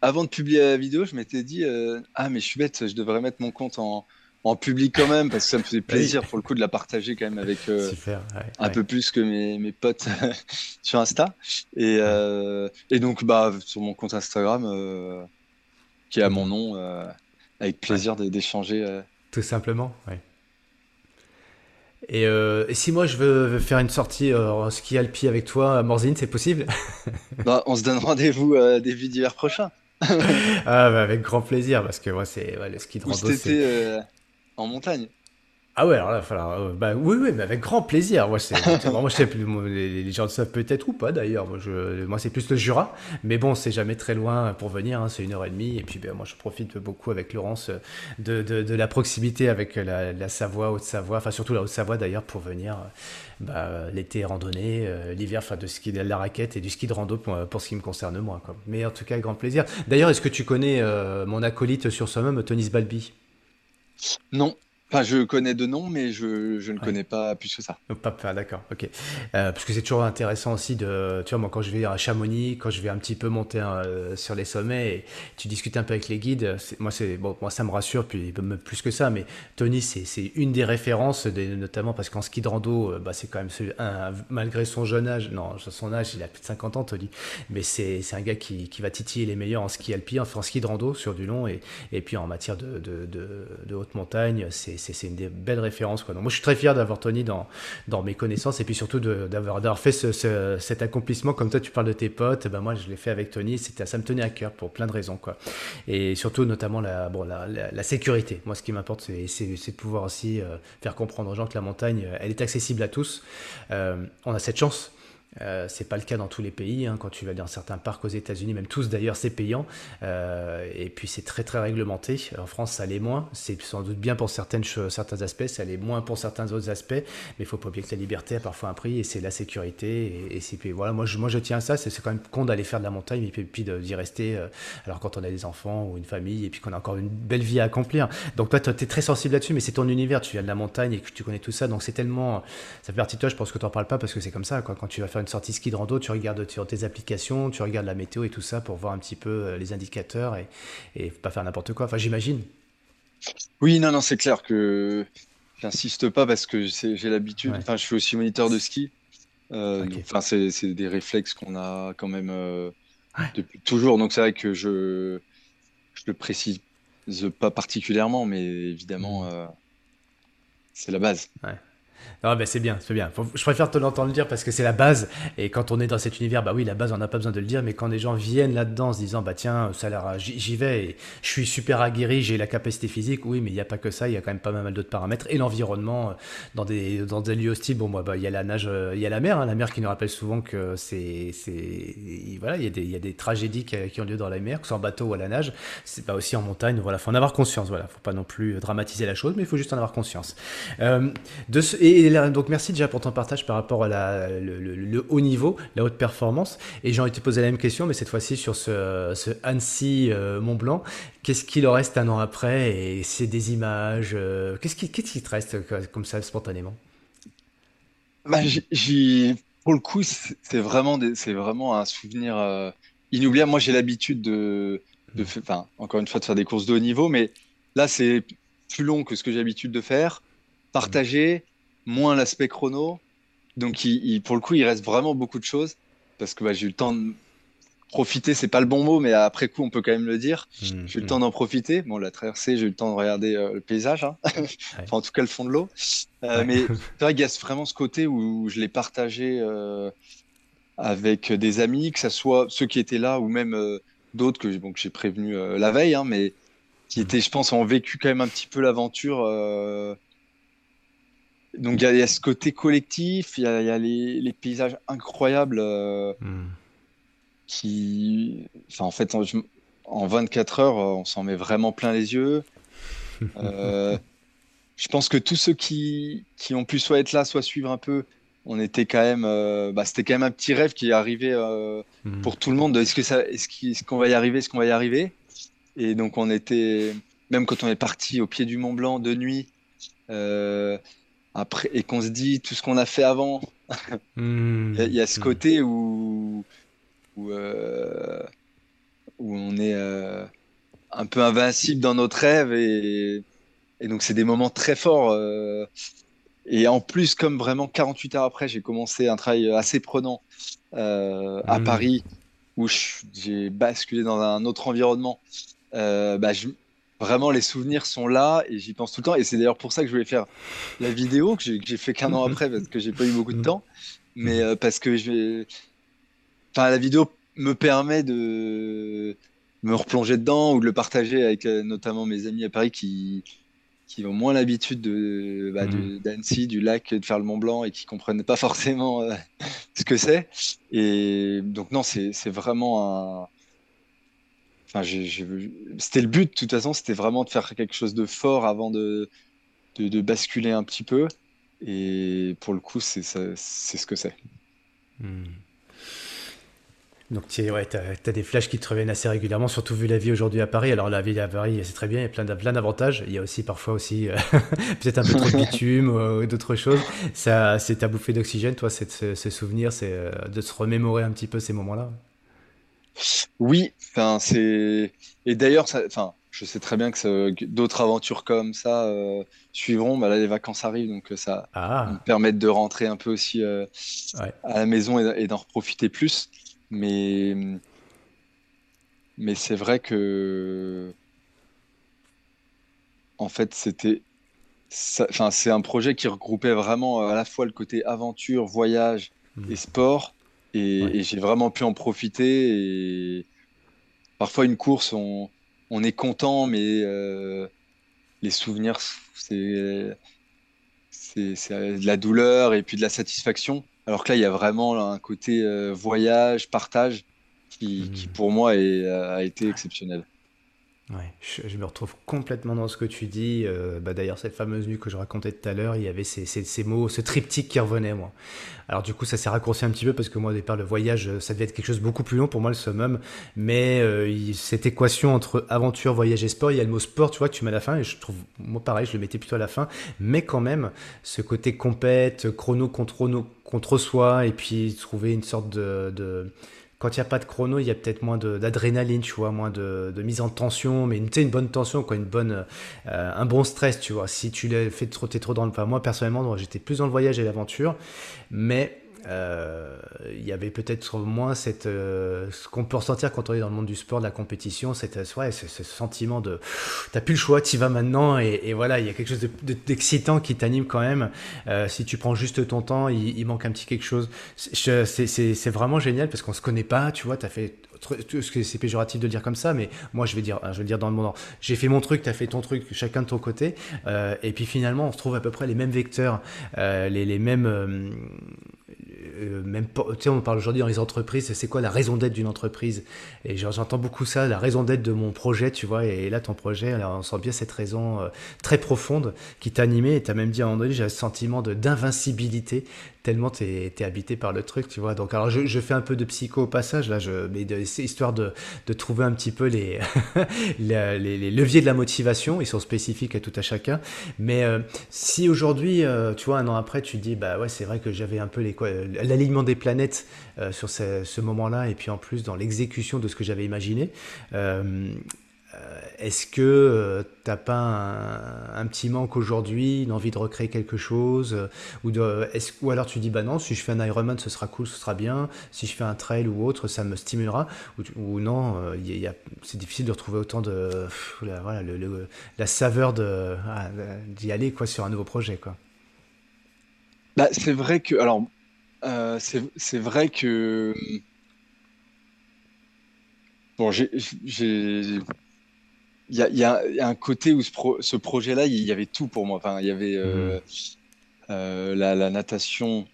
avant de publier la vidéo, je m'étais dit euh, Ah, mais je suis bête, je devrais mettre mon compte en, public quand même, parce que ça me faisait plaisir pour le coup de la partager quand même avec euh, un peu plus que mes, potes sur Insta. Et, euh, et, donc, bah, sur mon compte Instagram, qui est à mon nom, avec plaisir d'échanger. Tout simplement, oui. Euh, et, si moi je veux faire une sortie euh, en ski alpi avec toi à Morzine, c'est possible bah, On se donne rendez-vous euh, début d'hiver prochain. ah, bah, avec grand plaisir, parce que moi, c'est le ski de rando. C'était en montagne. Ah ouais, alors là, euh, bah, oui, oui, mais avec grand plaisir. Moi, c'est, moi, je sais plus, les, gens le savent peut-être ou pas d'ailleurs. Moi, je, moi, c'est plus le Jura, mais bon, c'est jamais très loin pour venir. Hein, c'est une heure et demie. Et puis, ben, moi, je profite beaucoup avec Laurence de, de, la proximité avec la, Savoie, Haute-Savoie, enfin surtout la Haute-Savoie d'ailleurs, pour venir bah, l'été randonnée, euh, l'hiver faire de ski de la raquette et du ski de rando pour, pour ce qui me concerne moi. Quoi. Mais en tout cas, grand plaisir. D'ailleurs, est-ce que tu connais euh, mon acolyte sur soi-même, Tony Balbi? Non, Enfin, je connais de nom, mais je, je ne connais pas plus que ça. Pas, d'accord, ok. Euh, parce que c'est toujours intéressant aussi de, tu vois, moi quand je vais à Chamonix, quand je vais un petit peu monter euh, sur les sommets, et tu discutes un peu avec les guides, moi c'est bon, moi ça me rassure, puis plus que ça, mais Tony c'est une des références, notamment parce qu'en ski de rando, euh, bah, c'est quand même un, malgré son jeune âge, non, son âge, il a plus de 50 ans, Tony, mais c'est un gars qui, qui, va titiller les meilleurs en ski alpin, enfin en ski de rando sur du long, et, et puis en matière de, de, de, de haute montagne, c'est c'est une des belles références. Moi, je suis très fier d'avoir Tony dans, mes connaissances et puis surtout d'avoir fait ce, cet accomplissement. Comme toi, tu parles de tes potes, ben moi, je l'ai fait avec Tony. C'était, ça me tenait à cœur pour plein de raisons. Quoi. Et surtout, notamment, la, sécurité. Moi, ce qui m'importe, c'est, de pouvoir aussi euh, faire comprendre aux gens que la montagne, elle est accessible à tous. Euh, on a cette chance euh, c'est pas le cas dans tous les pays. Hein. quand tu vas dans certains parcs aux États-Unis, même tous d'ailleurs, c'est payant. Euh, et puis c'est très très réglementé. En France, ça l'est moins. C'est sans doute bien pour certaines certains aspects, ça l'est moins pour certains autres aspects. Mais il faut pas oublier que la liberté a parfois un prix et c'est la sécurité. Et, et voilà, moi je, moi je tiens à ça. C'est quand même con d'aller faire de la montagne et puis, d'y rester. Euh, alors quand on a des enfants ou une famille et puis qu'on a encore une belle vie à accomplir. Donc toi, tu es très sensible là-dessus, mais c'est ton univers. Tu viens de la montagne et que tu connais tout ça. Donc c'est tellement. Ça fait partie de toi. Je pense que tu n'en parles pas parce que c'est comme ça. Quand tu vas faire faire une sortie ski de rando, tu regardes sur tes applications, tu regardes la météo et tout ça pour voir un petit peu les indicateurs et, et pas faire n'importe quoi. Enfin, j'imagine. Oui, non, non, c'est clair que j'insiste pas parce que j'ai l'habitude. Enfin, je suis aussi moniteur de ski. Enfin, c'est des réflexes qu'on a quand même depuis toujours. Donc, c'est vrai que je je le précise pas particulièrement, mais évidemment, mmh. euh, c'est la base. Non, ben c'est bien, c'est bien. je préfère te l'entendre dire parce que c'est la base. Et quand on est dans cet univers, bah oui, la base, on n'a pas besoin de le dire. Mais quand les gens viennent là-dedans en se disant, bah tiens, ça l'air, j'y vais, et je suis super aguerri, j'ai la capacité physique. Oui, mais il n'y a pas que ça. Il y a quand même pas mal d'autres paramètres. Et l'environnement, euh, dans des, dans des lieux hostiles, bon, moi, bah, il y a la nage, euh, il y a la mer, hein, la mer qui nous rappelle souvent que c'est, voilà, il y a des, y a des tragédies qui, ont lieu dans la mer, que ce soit en bateau ou à la nage. C'est pas aussi en montagne. Voilà, faut en avoir conscience. Voilà, faut pas non plus dramatiser la chose, mais il faut juste en avoir conscience. Euh, et donc merci déjà pour ton partage par rapport à la, le, haut niveau, la haute performance. Et j'ai envie de te poser la même question, mais cette fois-ci sur ce, ce Annecy euh, Mont Blanc. Qu'est-ce qu'il en reste un an après Et c'est des images. Euh, qu'est-ce qui, qu'est-ce qui te reste comme ça spontanément? Bah, j'ai, Pour le coup, c'est vraiment, c'est vraiment un souvenir euh, inoubliable. Moi, j'ai l'habitude de, de enfin, encore une fois, de faire des courses de haut niveau, mais là, c'est plus long que ce que j'ai l'habitude de faire. Partager, moins l'aspect chrono. Donc, il, pour le coup, il reste vraiment beaucoup de choses parce que bah, j'ai eu le temps de profiter. C'est pas le bon mot, mais après coup, on peut quand même le dire. Mmh, j'ai eu le mmh. temps d'en profiter. Bon, la traversée, j'ai eu le temps de regarder euh, le paysage, hein. enfin, en tout cas le fond de l'eau. Euh, mais c'est vrai qu'il y a vraiment ce côté où je l'ai partagé euh, avec des amis, que ce soit ceux qui étaient là ou même d'autres que, bon, que j'ai prévenu la veille, hein, mais qui mmh. étaient, je pense, ont vécu quand même un petit peu l'aventure donc il y, a ce côté collectif, il y a, les, paysages incroyables euh, hmm. qui, enfin en fait en, 24 heures on s'en met vraiment plein les yeux. Euh, je pense que tous ceux qui, qui, ont pu soit être là, soit suivre un peu, on était quand même, euh, bah, c'était quand même un petit rêve qui est arrivé hmm. pour tout le monde. Est-ce que ça, est-ce qu'on va y arriver, est-ce qu'on va y arriver? Et donc on était, même quand on est parti au pied du Mont Blanc de nuit après et qu'on se dit tout ce qu'on a fait avant. Hmm. il, y a, ce côté où où, euh, où on est euh, un peu invincible dans notre rêve et, et donc c'est des moments très forts. Euh, et en plus, comme vraiment 48 heures après, j'ai commencé un travail assez prenant à hmm. Paris où j'ai basculé dans un autre environnement. Bah, je, vraiment les souvenirs sont là et j'y pense tout le temps. Et c'est d'ailleurs pour ça que je voulais faire la vidéo que j'ai fait qu'un an après parce que j'ai pas eu beaucoup de temps. Mais euh, parce que je. Enfin, la vidéo me permet de me replonger dedans ou de le partager avec euh, notamment mes amis à Paris qui, qui ont moins l'habitude de bah, d'Annecy, du lac, de faire le Mont Blanc et qui comprennent pas forcément euh, ce que c'est. Et donc non, c'est vraiment un, Enfin, c'était le but, de toute façon, c'était vraiment de faire quelque chose de fort avant de, de, basculer un petit peu. Et pour le coup, c'est ce que c'est. Hmm. Donc tu ouais, as, des flashs qui te reviennent assez régulièrement, surtout vu la vie aujourd'hui à Paris. Alors la vie à Paris, c'est très bien, il y a plein, plein d'avantages. Il y a aussi parfois aussi euh, peut-être un peu trop de bitume ou d'autres choses. Ça, c'est ta bouffée d'oxygène, toi, c'est ce souvenir, c'est euh, de se remémorer un petit peu ces moments-là. Oui, enfin c'est et d'ailleurs, enfin, je sais très bien que d'autres aventures comme ça euh, suivront. Bah là, les vacances arrivent, donc euh, ça ah. me permet de rentrer un peu aussi euh, à la maison et, d'en profiter plus. Mais mais c'est vrai que en fait, c'était enfin, c'est un projet qui regroupait vraiment à la fois le côté aventure, voyage mmh. et sport et, j'ai vraiment pu en profiter. Et parfois, une course, on, on est content, mais euh, les souvenirs, c'est de la douleur et puis de la satisfaction. Alors que là, il y a vraiment un côté euh, voyage, partage, qui, qui, mmh. pour moi est, a été exceptionnel. Ouais, je, me retrouve complètement dans ce que tu dis. Euh, bah D'ailleurs, cette fameuse nuit que je racontais tout à l'heure, il y avait ces, ces, mots, ce triptyque qui revenait, moi. Alors du coup, ça s'est raccourci un petit peu parce que moi, au départ, le voyage, euh, ça devait être quelque chose de beaucoup plus long pour moi, le summum. Mais euh, cette équation entre aventure, voyage et sport, il y a le mot sport, tu vois, que tu mets à la fin. Et je trouve, moi, pareil, je le mettais plutôt à la fin. Mais quand même, ce côté compète, chrono contre contre soi et puis trouver une sorte de, quand il n'y a pas de chrono, il y a peut-être moins d'adrénaline, tu vois, moins de, mise en tension, mais une, une bonne tension, quoi, une bonne, euh, un bon stress, tu vois. Si tu l'as fait trop, trop dans le, enfin, moi personnellement, j'étais plus dans le voyage et l'aventure, mais il y avait peut-être moins cette, euh, ce qu'on peut ressentir quand on est dans le monde du sport, de la compétition, cette, ouais, ce, sentiment de t'as plus le choix, tu vas maintenant, et, voilà, il y a quelque chose d'excitant qui t'anime quand même. Euh, si tu prends juste ton temps, il, manque un petit quelque chose. C'est vraiment génial parce qu'on se connaît pas, tu vois, tu as fait c'est péjoratif de dire comme ça, mais moi je vais dire, je vais dire dans le monde. J'ai fait mon truc, tu as fait ton truc, chacun de ton côté, et puis finalement on se trouve à peu près les mêmes vecteurs, les, les, mêmes euh, même tu sais, on parle aujourd'hui dans les entreprises, c'est quoi la raison d'être d'une entreprise? Et j'entends beaucoup ça, la raison d'être de mon projet, tu vois. Et là, ton projet, on sent bien cette raison euh, très profonde qui t'a animé. Et tu as même dit à un moment donné, j'ai un sentiment d'invincibilité tellement tu es, habité par le truc, tu vois. Donc, alors, je, fais un peu de psycho au passage, là, je, mais c'est histoire de, de, trouver un petit peu les, les, leviers de la motivation. Ils sont spécifiques à tout à chacun. Mais euh, si aujourd'hui, euh, tu vois, un an après, tu dis, bah ouais, c'est vrai que j'avais un peu l'alignement des planètes euh, sur ce moment-là, et puis en plus, dans l'exécution de ce que j'avais imaginé. Euh, est-ce que euh, tu n'as pas un, petit manque aujourd'hui, une envie de recréer quelque chose euh, ou, alors tu dis bah non, si je fais un Ironman ce sera cool, ce sera bien, si je fais un trail ou autre ça me stimulera ou, non, c'est difficile de retrouver autant de la, saveur ah, d'y aller quoi, sur un nouveau projet. Bah, c'est vrai que alors c'est vrai que bon j'ai il y a, un côté où ce, projet-là, il y avait tout pour moi. Enfin, il y avait euh, mhm. euh, la, natation,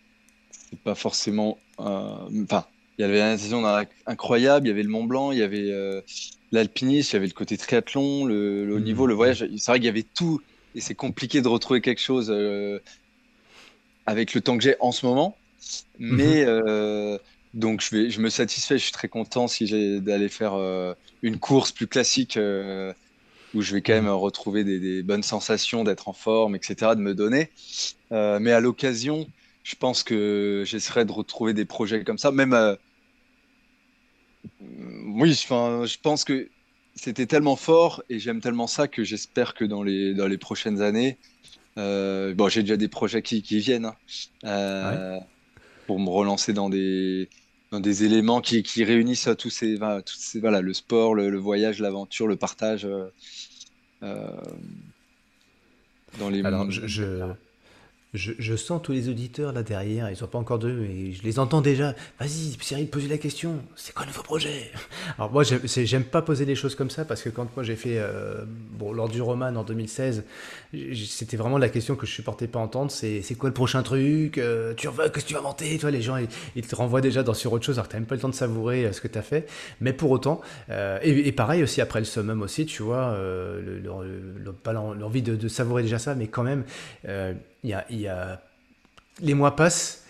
c'est pas forcément. Euh, enfin, il y avait la natation incroyable, il y avait le Mont Blanc, il y avait l'alpinisme, il y avait le côté triathlon, le, haut niveau, mhm. le voyage. C'est vrai qu'il y avait tout, et c'est compliqué de retrouver quelque chose avec le temps que j'ai en ce moment. Mais mhm. donc je, vais, je me satisfais, je suis très content si j'ai d'aller faire une course plus classique où je vais quand même retrouver des, bonnes sensations d'être en forme, etc., de me donner. Euh, mais à l'occasion, je pense que j'essaierai de retrouver des projets comme ça. Même, euh, oui, je pense que c'était tellement fort et j'aime tellement ça que j'espère que dans les, dans les prochaines années, euh, bon, j'ai déjà des projets qui, qui viennent hein, pour me relancer dans des, dans des éléments qui, qui réunissent tous ces, tous ces, voilà, le sport, le, voyage, l'aventure, le partage. Euh, dans les Alors, je, je, sens tous les auditeurs là derrière, ils sont pas encore deux, mais je les entends déjà. Vas-y, Cyril, posez la question. C'est quoi le nouveau projet? Alors moi, j'aime pas poser des choses comme ça parce que quand moi j'ai fait, euh, bon, lors du roman en 2016, c'était vraiment la question que je supportais pas entendre. C'est quoi le prochain truc? Euh, Tu veux que tu vas inventer Toi, les gens, ils, te renvoient déjà dans sur autre chose alors t'as même pas le temps de savourer euh, ce que tu as fait. Mais pour autant, et, pareil aussi après le summum aussi, tu vois, l'envie de, de, savourer déjà ça, mais quand même y a, les mois passent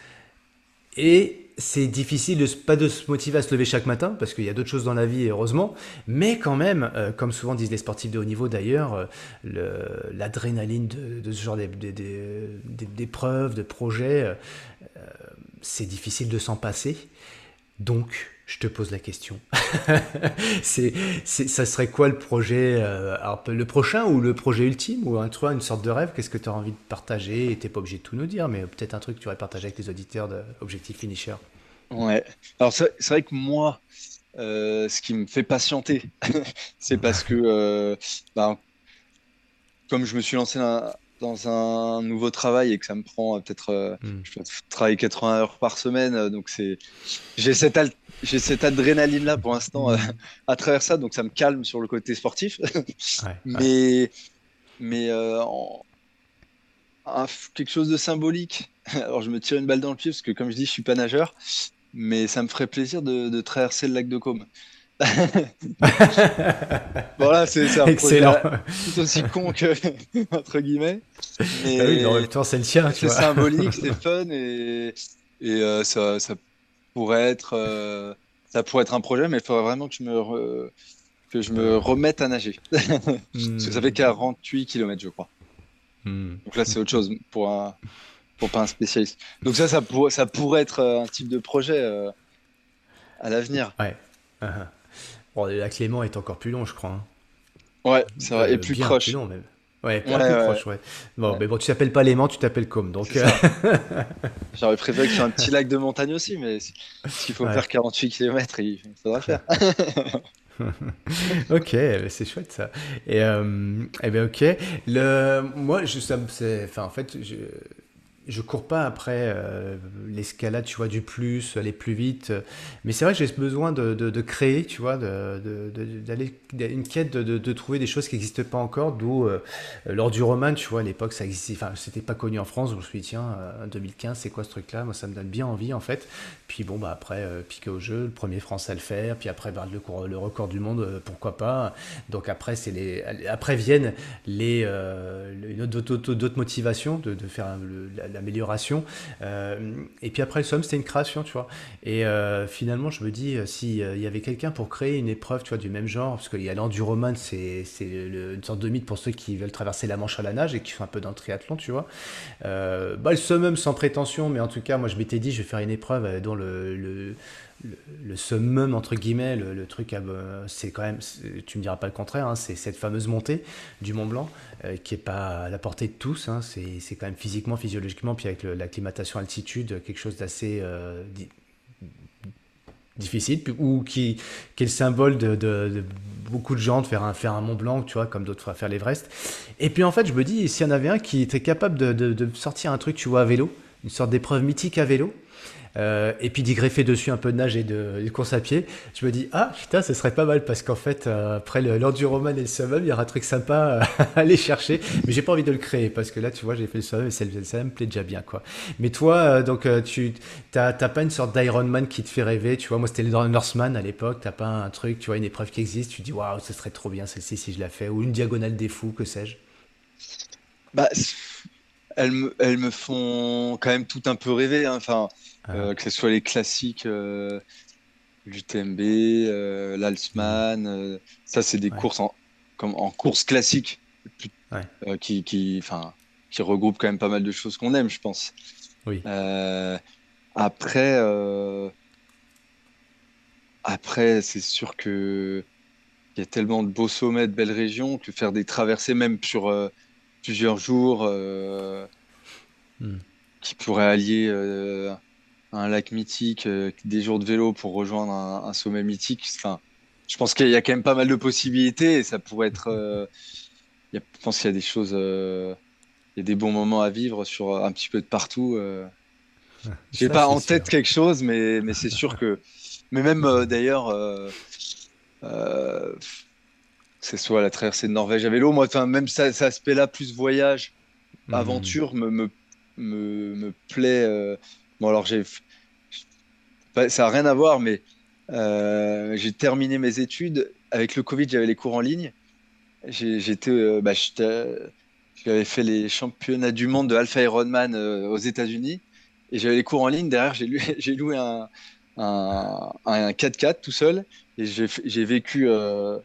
et c'est difficile de pas de se motiver à se lever chaque matin parce qu'il y a d'autres choses dans la vie heureusement. Mais quand même euh, comme souvent disent les sportifs de haut niveau d'ailleurs euh, l'adrénaline de, ce genre d'épreuves de projets euh, c'est difficile de s'en passer. Donc je te pose la question. c'est, ça serait quoi le projet euh, Le prochain ou le projet ultime Ou un, toi, une sorte de rêve? Qu'est-ce que tu as envie de partager? Et tu pas obligé de tout nous dire, mais peut-être un truc que tu aurais partagé avec les auditeurs d'Objectif Finisher. Ouais. Alors, c'est, vrai que moi, euh, ce qui me fait patienter, c'est parce que, euh, ben, comme je me suis lancé dans, dans un nouveau travail et que ça me prend peut-être, hmm. je dois travailler 80 heures par semaine, donc c'est, j'ai cette, j'ai cette adrénaline là pour l'instant euh, à travers ça, donc ça me calme sur le côté sportif. mais mais euh, quelque chose de symbolique. Alors je me tire une balle dans le pied parce que comme je dis, je suis pas nageur, mais ça me ferait plaisir de, traverser le lac de Côme. voilà, c'est un Excellent. tout aussi con que entre guillemets. Mais ah oui, dans le temps, c'est le tien. C'est symbolique, c'est fun et, et euh, ça, ça pourrait être, euh, ça pourrait être un projet, mais il faudrait vraiment que je me, que je me remette à nager. Parce que ça fait 48 km, je crois. Hmm. Donc là, c'est autre chose. Pour un, pour pas un spécialiste. Donc ça, ça, pour, ça pourrait être un type de projet à l'avenir. Ouais. Uh-huh. Bon, la Clément est encore plus long, je crois. Hein. Ouais, c'est vrai, et plus croche. Plus long, même. Ouais, plus proche, ouais. Bon, mais bon, tu t'appelles pas Léman, tu t'appelles Com, donc. Euh, J'aurais préféré que ce soit un petit lac de montagne aussi, mais s'il faut faire 48 km, il faudra faire. ok, c'est chouette ça. Et, euh, eh ben ok. Le, moi, je, ça, enfin, en fait, je, je cours pas après euh, l'escalade, tu vois, du plus, aller plus vite. Mais c'est vrai que j'ai besoin de, de, créer, tu vois, d'aller une quête de, trouver des choses qui n'existent pas encore. D'où euh, lors du roman, tu vois, à l'époque, ça existait, enfin, c'était pas connu en France. Je me suis dit, tiens, en 2015, c'est quoi ce truc-là? Moi, ça me donne bien envie, en fait. Puis bon, bah après, euh, piquer au jeu, le premier français à le faire. Puis après, bah, le, le record du monde, pourquoi pas Donc après, c'est les, après viennent les, d'autres motivations de, faire la l'amélioration. Euh, et puis après le somme, c'était une création, tu vois. Et euh, finalement, je me dis, euh, s'il il y avait quelqu'un pour créer une épreuve, tu vois, du même genre, parce qu'il y a l'enduroman, c'est une sorte de mythe pour ceux qui veulent traverser la Manche à la nage et qui font un peu dans le triathlon, tu vois. bah, le summum sans prétention, mais en tout cas, moi, je m'étais dit, je vais faire une épreuve dont le, summum entre guillemets, le, truc, c'est quand même, tu me diras pas le contraire, hein, c'est cette fameuse montée du Mont Blanc euh, qui est pas à la portée de tous. Hein, c'est quand même physiquement, physiologiquement, puis avec l'acclimatation altitude, quelque chose d'assez euh, difficile, ou qui, qui, est le symbole de, beaucoup de gens de faire un, faire un Mont Blanc, tu vois, comme d'autres faire l'Everest. Et puis en fait, je me dis, s'il y en avait un qui était capable de, de sortir un truc, tu vois, à vélo, une sorte d'épreuve mythique à vélo, euh, et puis d'y greffer dessus un peu de nage et de, course à pied, je me dis ah putain ce serait pas mal parce qu'en fait euh, après l'enduroman et le summum il y aura un truc sympa à aller chercher. Mais j'ai pas envie de le créer parce que là tu vois j'ai fait le summum et ça, me plaît déjà bien quoi. Mais toi euh, donc tu t'as pas une sorte d'Ironman qui te fait rêver tu vois? Moi c'était le Northman à l'époque t'as pas un truc tu vois une épreuve qui existe tu dis waouh ce serait trop bien celle-ci si je la fais. Ou une diagonale des fous que sais-je? Bah elles me, elles me font quand même tout un peu rêver hein. enfin ah. Euh, que ce soit les classiques euh, l'UTMB, euh, l'Alsman, euh, ça c'est des courses en, comme en course classique qui, qui, qui regroupent quand même pas mal de choses qu'on aime, je pense. Oui. après, après c'est sûr que il y a tellement de beaux sommets, de belles régions que faire des traversées même sur plusieurs jours hmm. qui pourraient allier un lac mythique, euh, des jours de vélo pour rejoindre un, sommet mythique. Enfin, je pense qu'il y a quand même pas mal de possibilités et ça pourrait être. Euh, je pense qu'il y a des choses, euh, il y a des bons moments à vivre sur un petit peu de partout. Je n'ai pas en tête quelque chose, mais, mais c'est sûr que. Mais même d'ailleurs, que ce soit la traversée de Norvège à vélo, moi, même ça, cet aspect-là, plus voyage, mmh. aventure, me, me, me, me plaît. Bon, alors, j'ai, ça n'a rien à voir, mais euh, j'ai terminé mes études. Avec le Covid, j'avais les cours en ligne. Euh, bah, j'avais fait les championnats du monde de Alpha Ironman euh, aux États-Unis et j'avais les cours en ligne. Derrière, j'ai, loué un, un, un 4x4 tout seul et j'ai, vécu, un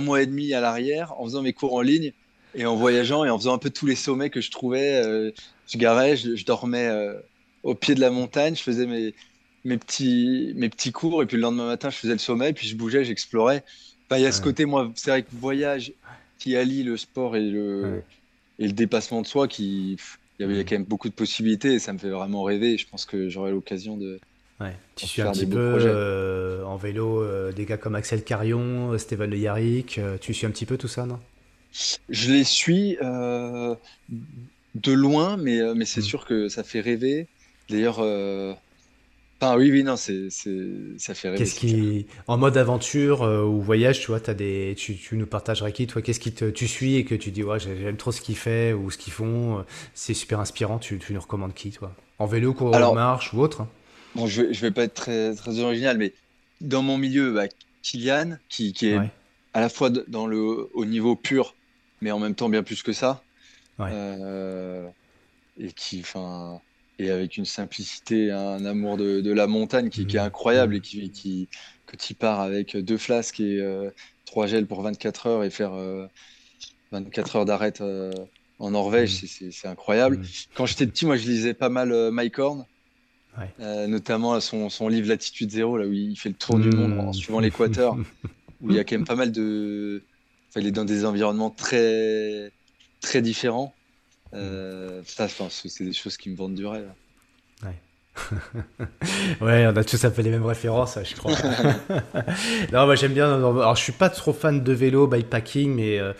mois et demi à l'arrière en faisant mes cours en ligne et en voyageant et en faisant un peu tous les sommets que je trouvais je garais, je, dormais au pied de la montagne, je faisais mes, mes, petits, mes petits cours, et puis le lendemain matin, je faisais le sommet, puis je bougeais, j'explorais. il y a ce côté, moi, c'est vrai que voyage qui allie le sport et le, et le dépassement de soi, qui, il y avait quand même beaucoup de possibilités, et ça me fait vraiment rêver, je pense que j'aurai l'occasion de. Ouais. Tu suis un petit peu euh, en vélo euh, des gars comme Axel Carion, Stéphane Le Yarrick, tu suis un petit peu tout ça, non? Je les suis de loin, mais, euh, mais c'est mm. sûr que ça fait rêver. D'ailleurs, euh, enfin, oui, oui, non, c'est, ça fait rêver. Qu'est-ce qui, en mode aventure euh, ou voyage, tu vois, as des, tu, tu nous partagerais qui, toi, qu'est-ce qui te, tu suis et que tu dis, ouais, j'aime trop ce qu'il fait ou ce qu'ils font, c'est super inspirant. Tu, tu nous recommandes qui, toi, en vélo, courant, en marche ou autre hein? Bon, je je vais pas être très, très original, mais dans mon milieu, bah, Kylian, qui, qui est à la fois dans le au niveau pur, mais en même temps bien plus que ça. Euh, et qui, enfin, et avec une simplicité, un amour de, la montagne qui, est mmh. incroyable et qui, qui que tu pars avec deux flasques et euh, trois gels pour 24 heures et faire 24 euh, heures d'arrêt en Norvège, mm. c'est incroyable. Quand j'étais petit, moi, je lisais pas mal Mike Horn. notamment son, son, livre Latitude Zéro, là où il fait le tour du monde en suivant l'équateur, où il y a quand même pas mal de. Enfin, il est dans des environnements très, très différents. Euh, ça, c'est des choses qui me vendent du rêve. ouais, on a tous un peu les mêmes références, je crois. non, moi j'aime bien. Alors, je suis pas trop fan de vélo, bikepacking, mais euh,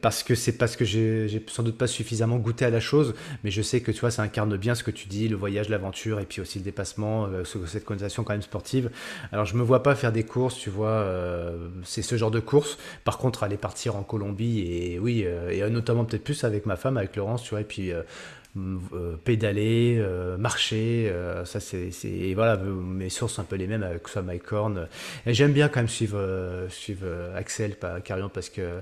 parce que c'est parce que j'ai sans doute pas suffisamment goûté à la chose. Mais je sais que tu vois, ça incarne bien ce que tu dis, le voyage, l'aventure, et puis aussi le dépassement, euh, cette connotation quand même sportive. Alors, je me vois pas faire des courses, tu vois. Euh, c'est ce genre de course. Par contre, aller partir en Colombie et oui, et notamment peut-être plus avec ma femme, avec Laurence, tu vois, et puis pédaler, euh, marcher, euh, ça c'est, voilà, mes sources un peu les mêmes avec soit Mike Horn. Et j'aime bien quand même suivre, suivre Axel Carillon parce que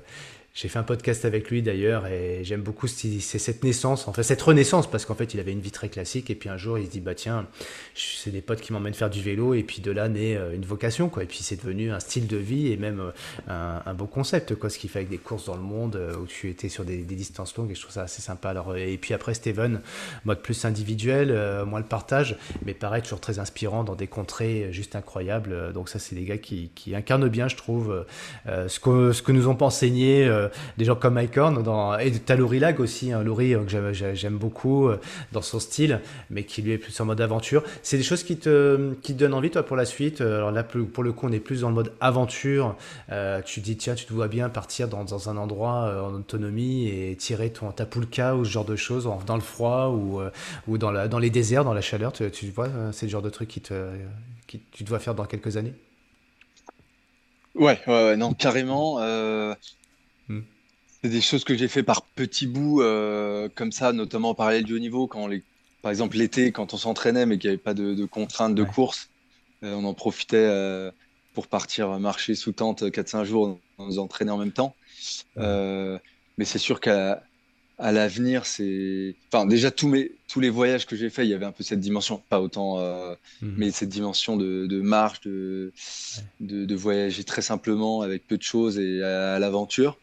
j'ai fait un podcast avec lui d'ailleurs et j'aime beaucoup c'est cette naissance, enfin cette renaissance parce qu'en fait il avait une vie très classique et puis un jour il se dit bah tiens c'est des potes qui m'emmènent faire du vélo et puis de là naît euh, une vocation quoi. Et puis c'est devenu un style de vie et même euh, un, beau concept quoi ce qu'il fait avec des courses dans le monde euh, où tu étais sur des, distances longues et je trouve ça assez sympa. Alors et puis après Steven mode plus individuel moi le partage mais pareil toujours très inspirant dans des contrées juste incroyables. Donc ça c'est des gars qui, qui, incarnent bien je trouve ce que ce que nous ont pas enseigné des gens comme Mike et t'as Laurie Lag aussi, hein, Laurie euh, que j'aime beaucoup euh, dans son style, mais qui lui est plus en mode aventure. C'est des choses qui te, donnent envie, toi, pour la suite? Euh, alors là, pour le coup, on est plus dans le mode aventure. tu dis, tiens, tu te vois bien partir dans, un endroit en autonomie et tirer ton, ta poulka ou ce genre de choses, dans le froid ou, dans, les déserts, dans la chaleur. Tu, tu vois, c'est le genre de truc qui te, qui tu dois faire dans quelques années? Ouais, ouais, non, carrément. C'est des choses que j'ai fait par petits bouts, euh, comme ça, notamment en parallèle du haut niveau, quand les, par exemple l'été, quand on s'entraînait mais qu'il n'y avait pas de, contraintes de course, euh, on en profitait euh, pour partir marcher sous tente 4-5 jours, on nous entraînait en même temps. mais c'est sûr qu'à à l'avenir, c'est. Enfin, déjà, tous, mes, tous les voyages que j'ai faits, il y avait un peu cette dimension, pas autant, mhm. mais cette dimension de, de marche, de, de, voyager très simplement avec peu de choses et à l'aventure.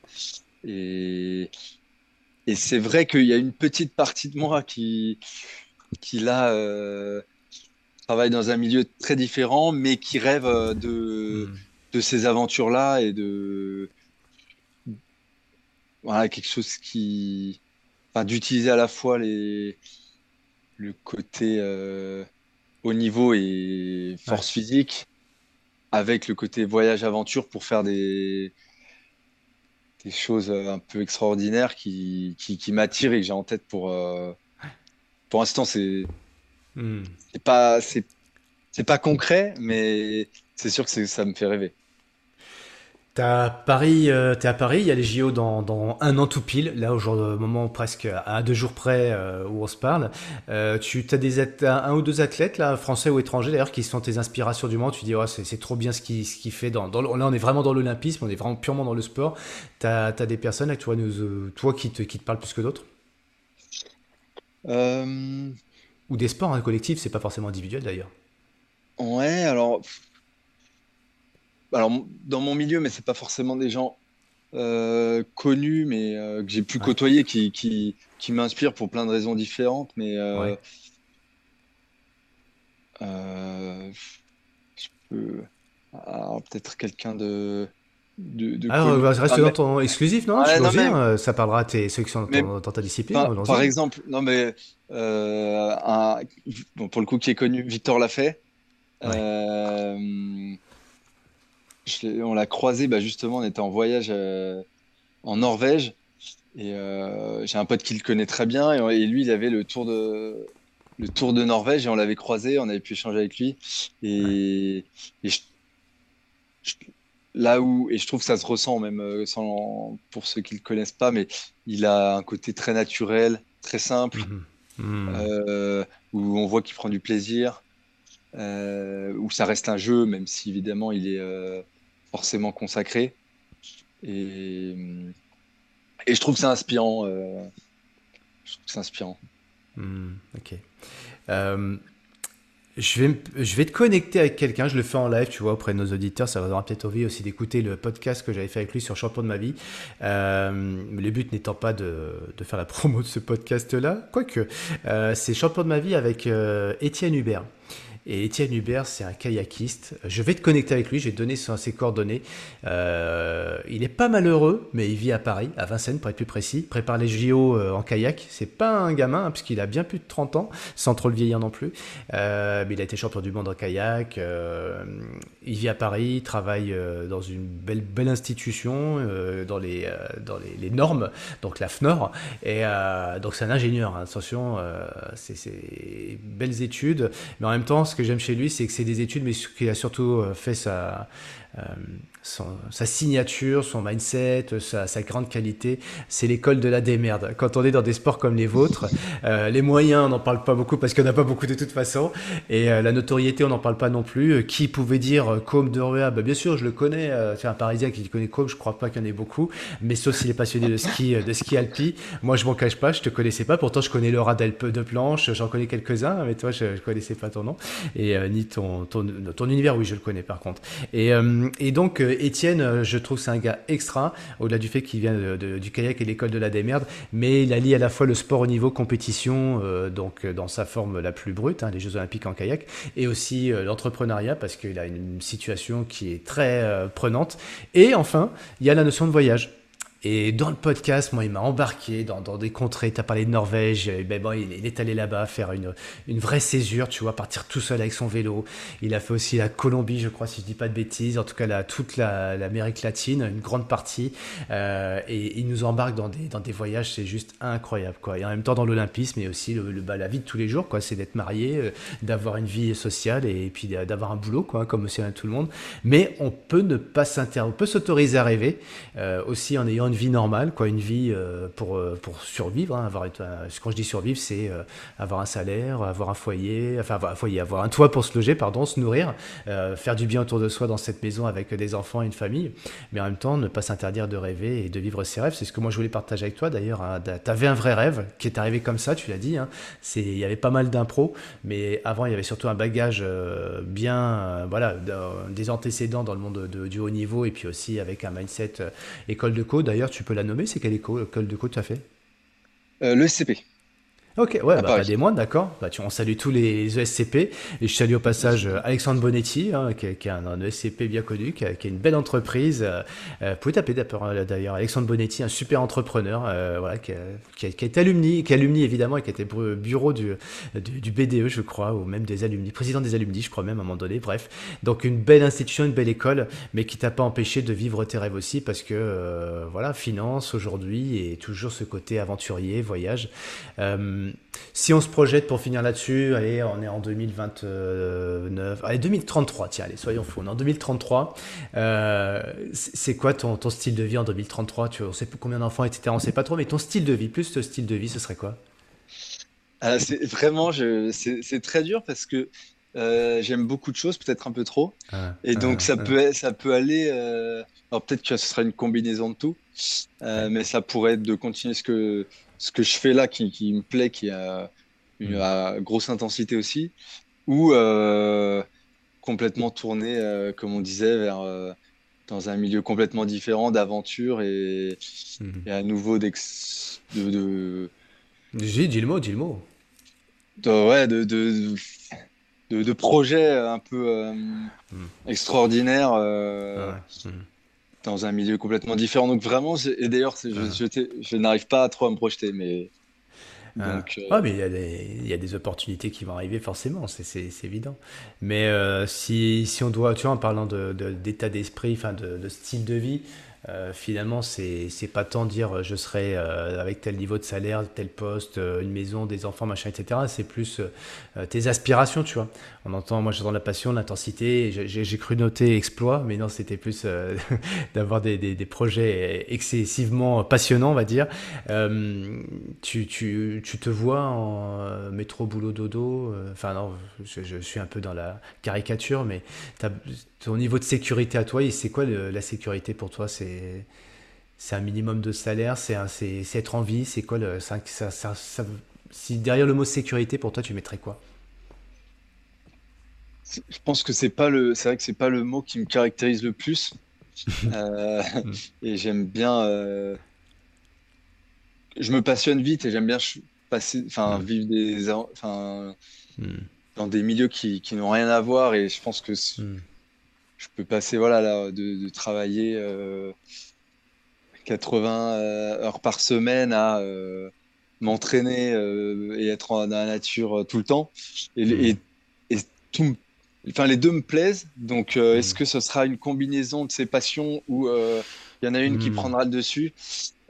Et, et c'est vrai qu'il y a une petite partie de moi qui, qui là, euh, travaille dans un milieu très différent, mais qui rêve euh, de, hmm. de ces aventures-là et de. Voilà, quelque chose qui. Enfin, d'utiliser à la fois les, le côté euh, haut niveau et force physique avec le côté voyage-aventure pour faire des, des choses euh, un peu extraordinaires qui, qui, m'attirent et que j'ai en tête pour. Euh, pour l'instant, c'est hmm. c'est pas c'est pas concret, mais c'est sûr que ça me fait rêver. T'es à Paris, euh, es à Paris, il y a les JO dans, dans, un an tout pile, là au jour moment presque à deux jours près euh, où on se parle. Euh, tu as des un, ou deux athlètes là, français ou étrangers d'ailleurs, qui sont tes inspirations du moment. Tu dis c'est trop bien ce qu'il ce qui fait. Dans, dans, là on est vraiment dans l'olympisme, on est vraiment purement dans le sport. Tu as, des personnes là, toi, nous, toi qui te, qui te parlent plus que d'autres? Ou des sports hein, collectifs, c'est pas forcément individuel d'ailleurs. Ouais, alors alors dans mon milieu, mais c'est pas forcément des gens euh, connus, mais euh, que j'ai pu côtoyer, qui, qui, qui m'inspirent pour plein de raisons différentes. Mais euh, je peux. peut-être quelqu'un de. De, de ah, reste ah, dans ton exclusif, non, ouais, Ça parlera à tes, ceux qui sont dans, ta discipline. Par, par exemple, non, mais un, bon, pour le coup, qui est connu, Victor Lafay on l'a croisé, bah, justement, on était en voyage euh, en Norvège. Et euh, j'ai un pote qui le connaît très bien. Et, lui, il avait le tour de, le tour de Norvège et on l'avait croisé, on avait pu échanger avec lui. Et, là où, et je trouve que ça se ressent même euh, sans, pour ceux qui le connaissent pas, mais il a un côté très naturel, très simple, mmh mmh. où on voit qu'il prend du plaisir, où ça reste un jeu, même si évidemment il est forcément consacré. Et, je trouve que c'est inspirant. Euh, je trouve que c'est inspirant. Hmm, ok. Euh, je vais, je vais te connecter avec quelqu'un, je le fais en live, tu vois, auprès de nos auditeurs. Ça leur peut-être envie aussi d'écouter le podcast que j'avais fait avec lui sur Champion de ma vie. Euh, le but n'étant pas de, de, faire la promo de ce podcast-là, quoique, c'est Champion de ma vie avec Étienne Hubert. Et Étienne Hubert, c'est un kayakiste. Je vais te connecter avec lui, j'ai donné ses coordonnées. Euh, il est pas malheureux, mais il vit à Paris, à Vincennes pour être plus précis. Prépare les JO euh, en kayak. C'est pas un gamin, hein, puisqu'il a bien plus de 30 ans, sans trop le vieillir non plus. Euh, mais il a été champion du monde en kayak. il vit à Paris, il travaille dans une belle, belle institution, dans, les, dans les, normes, donc la FNOR. Et donc c'est un ingénieur, hein. attention, c'est belles études, mais en même temps, ce que j'aime chez lui, c'est que c'est des études, mais qu'il a surtout euh, fait sa, euh, sa signature, son mindset, sa, grande qualité, c'est l'école de la démerde. Quand on est dans des sports comme les vôtres, euh, les moyens, on n'en parle pas beaucoup parce qu'il n'y en a pas beaucoup de toute façon, et la notoriété, on n'en parle pas non plus. Qui pouvait dire Côme de Rua bah, Bien sûr, je le connais, c'est un Parisien qui connaît Côme, je crois pas qu'il y en ait beaucoup, mais sauf s'il est passionné de ski, de ski alpi. Moi, je m'en cache pas, je te connaissais pas, pourtant je connais le Radel de planche, j'en connais quelques-uns, mais toi, je, ne connaissais pas ton nom, et ni ton, ton, ton, univers, oui, je le connais par contre. Et et donc, euh, Étienne, euh, je trouve c'est un gars extra, au-delà du fait qu'il vient du kayak et l'école de la démerde, mais il allie à la fois le sport au niveau compétition, euh, donc dans sa forme la plus brute, hein, les Jeux Olympiques en kayak, et aussi l'entrepreneuriat, parce qu'il a une situation qui est très prenante. Et enfin, il y a la notion de voyage. Et dans le podcast, moi, il m'a embarqué dans, des contrées. Tu as parlé de Norvège. Ben bon, il, est allé là-bas faire une, une vraie césure, tu vois, partir tout seul avec son vélo. Il a fait aussi la Colombie, je crois, si je dis pas de bêtises. En tout cas, toute l'Amérique latine, une grande partie. Euh, et il nous embarque dans des, dans des voyages, c'est juste incroyable, quoi. Et en même temps, dans l'olympisme, mais aussi le, bah, la vie de tous les jours, quoi. C'est d'être marié, euh, d'avoir une vie sociale et, puis d'avoir un boulot, quoi, comme aussi tout le monde. Mais on peut ne pas s'intéresser, on peut s'autoriser à rêver, euh, aussi en ayant une vie normale, quoi, une vie euh, pour, euh, pour survivre. Hein, avoir, quand je dis survivre, c'est euh, avoir un salaire, avoir un foyer, enfin avoir un foyer, avoir un toit pour se loger, pardon, se nourrir, faire du bien autour de soi dans cette maison avec des enfants et une famille, mais en même temps ne pas s'interdire de rêver et de vivre ses rêves. C'est ce que moi je voulais partager avec toi d'ailleurs. Hein. Tu avais un vrai rêve qui est arrivé comme ça, tu l'as dit. Hein. Il y avait pas mal d'impro, mais avant il y avait surtout un bagage bien, voilà, des antécédents dans le monde du haut niveau et puis aussi avec un mindset école de co. D'ailleurs, tu peux la nommer C'est quelle école, de co tu as fait? Euh, Le SCP. Ok, ouais, bah, des moines, d'accord. Bah, tu, on salue tous les ESCP. Et je salue au passage euh, Alexandre Bonetti, hein, qui, qui, est un, ESCP bien connu, qui, qui est une belle entreprise. Euh, euh vous pouvez taper d'ailleurs Alexandre Bonetti, un super entrepreneur, euh, voilà, qui, qui, qui, est alumni, qui est alumni évidemment, et qui était bureau du, du, BDE, je crois, ou même des alumni, président des alumni, je crois même à un moment donné. Bref, donc une belle institution, une belle école, mais qui t'a pas empêché de vivre tes rêves aussi, parce que euh, voilà, finance aujourd'hui et toujours ce côté aventurier, voyage. Euh, si on se projette pour finir là-dessus, allez, on est en 2029, allez, 2033, tiens, allez, soyons fous, on est en 2033. Euh, c'est quoi ton, ton, style de vie en 2033 tu, On sait combien d'enfants, etc. On sait pas trop, mais ton style de vie, plus ce style de vie, ce serait quoi? Ah, C'est vraiment, c'est très dur parce que euh, j'aime beaucoup de choses, peut-être un peu trop. Ah, et donc, ah, ça, Peut, ça peut aller. Euh, alors, peut-être que ce sera une combinaison de tout, mais ça pourrait être de continuer ce que, ce que je fais là qui, me plaît, qui a une mm. grosse intensité aussi, ou euh, complètement tourné, euh, comme on disait, vers euh, dans un milieu complètement différent d'aventure et, mm. à nouveau d'ex de, de... dis le mot, dis le mot. De, ouais, de, de, de, projets un peu mm. extraordinaires. Ah dans un milieu complètement différent. Donc vraiment, et d'ailleurs, je, ah. je, n'arrive pas trop à me projeter, mais. Ah. Donc, euh, ah, mais il y, a des, il y, a des opportunités qui vont arriver forcément, c'est évident. Mais euh, si, si, on doit, tu vois, en parlant d'état de, d'esprit, enfin de, de, style de vie, euh, finalement, c'est pas tant dire euh, je serai euh, avec tel niveau de salaire, tel poste, une maison, des enfants, machin, etc. C'est plus tes aspirations, tu vois. On entend, moi j'entends la passion, l'intensité, j'ai cru noter exploit, mais non, c'était plus d'avoir des, des, projets excessivement passionnants, on va dire. Tu, tu, tu, te vois en métro, boulot, dodo, enfin non, je, je, suis un peu dans la caricature, mais ton niveau de sécurité à toi, c'est quoi la sécurité pour toi? C'est c'est un minimum de salaire, c'est être en vie, c'est quoi le ça, ça, si derrière le mot sécurité pour toi tu mettrais quoi? Je pense que c'est pas le, c'est vrai que c'est pas le mot qui me caractérise le plus. Euh, et j'aime bien, euh, je me passionne vite et j'aime bien passer, enfin, vivre des, enfin, hmm. dans des milieux qui, qui n'ont rien à voir. Et je pense que hmm. Je peux passer, voilà, là, de, travailler 80 euh, heures par semaine à m'entraîner et être dans la nature tout le temps. Et, et, et tout, Enfin, les deux me plaisent. Donc, euh, est-ce que ce sera une combinaison de ces passions ou euh, il y en a une qui mm. prendra le dessus?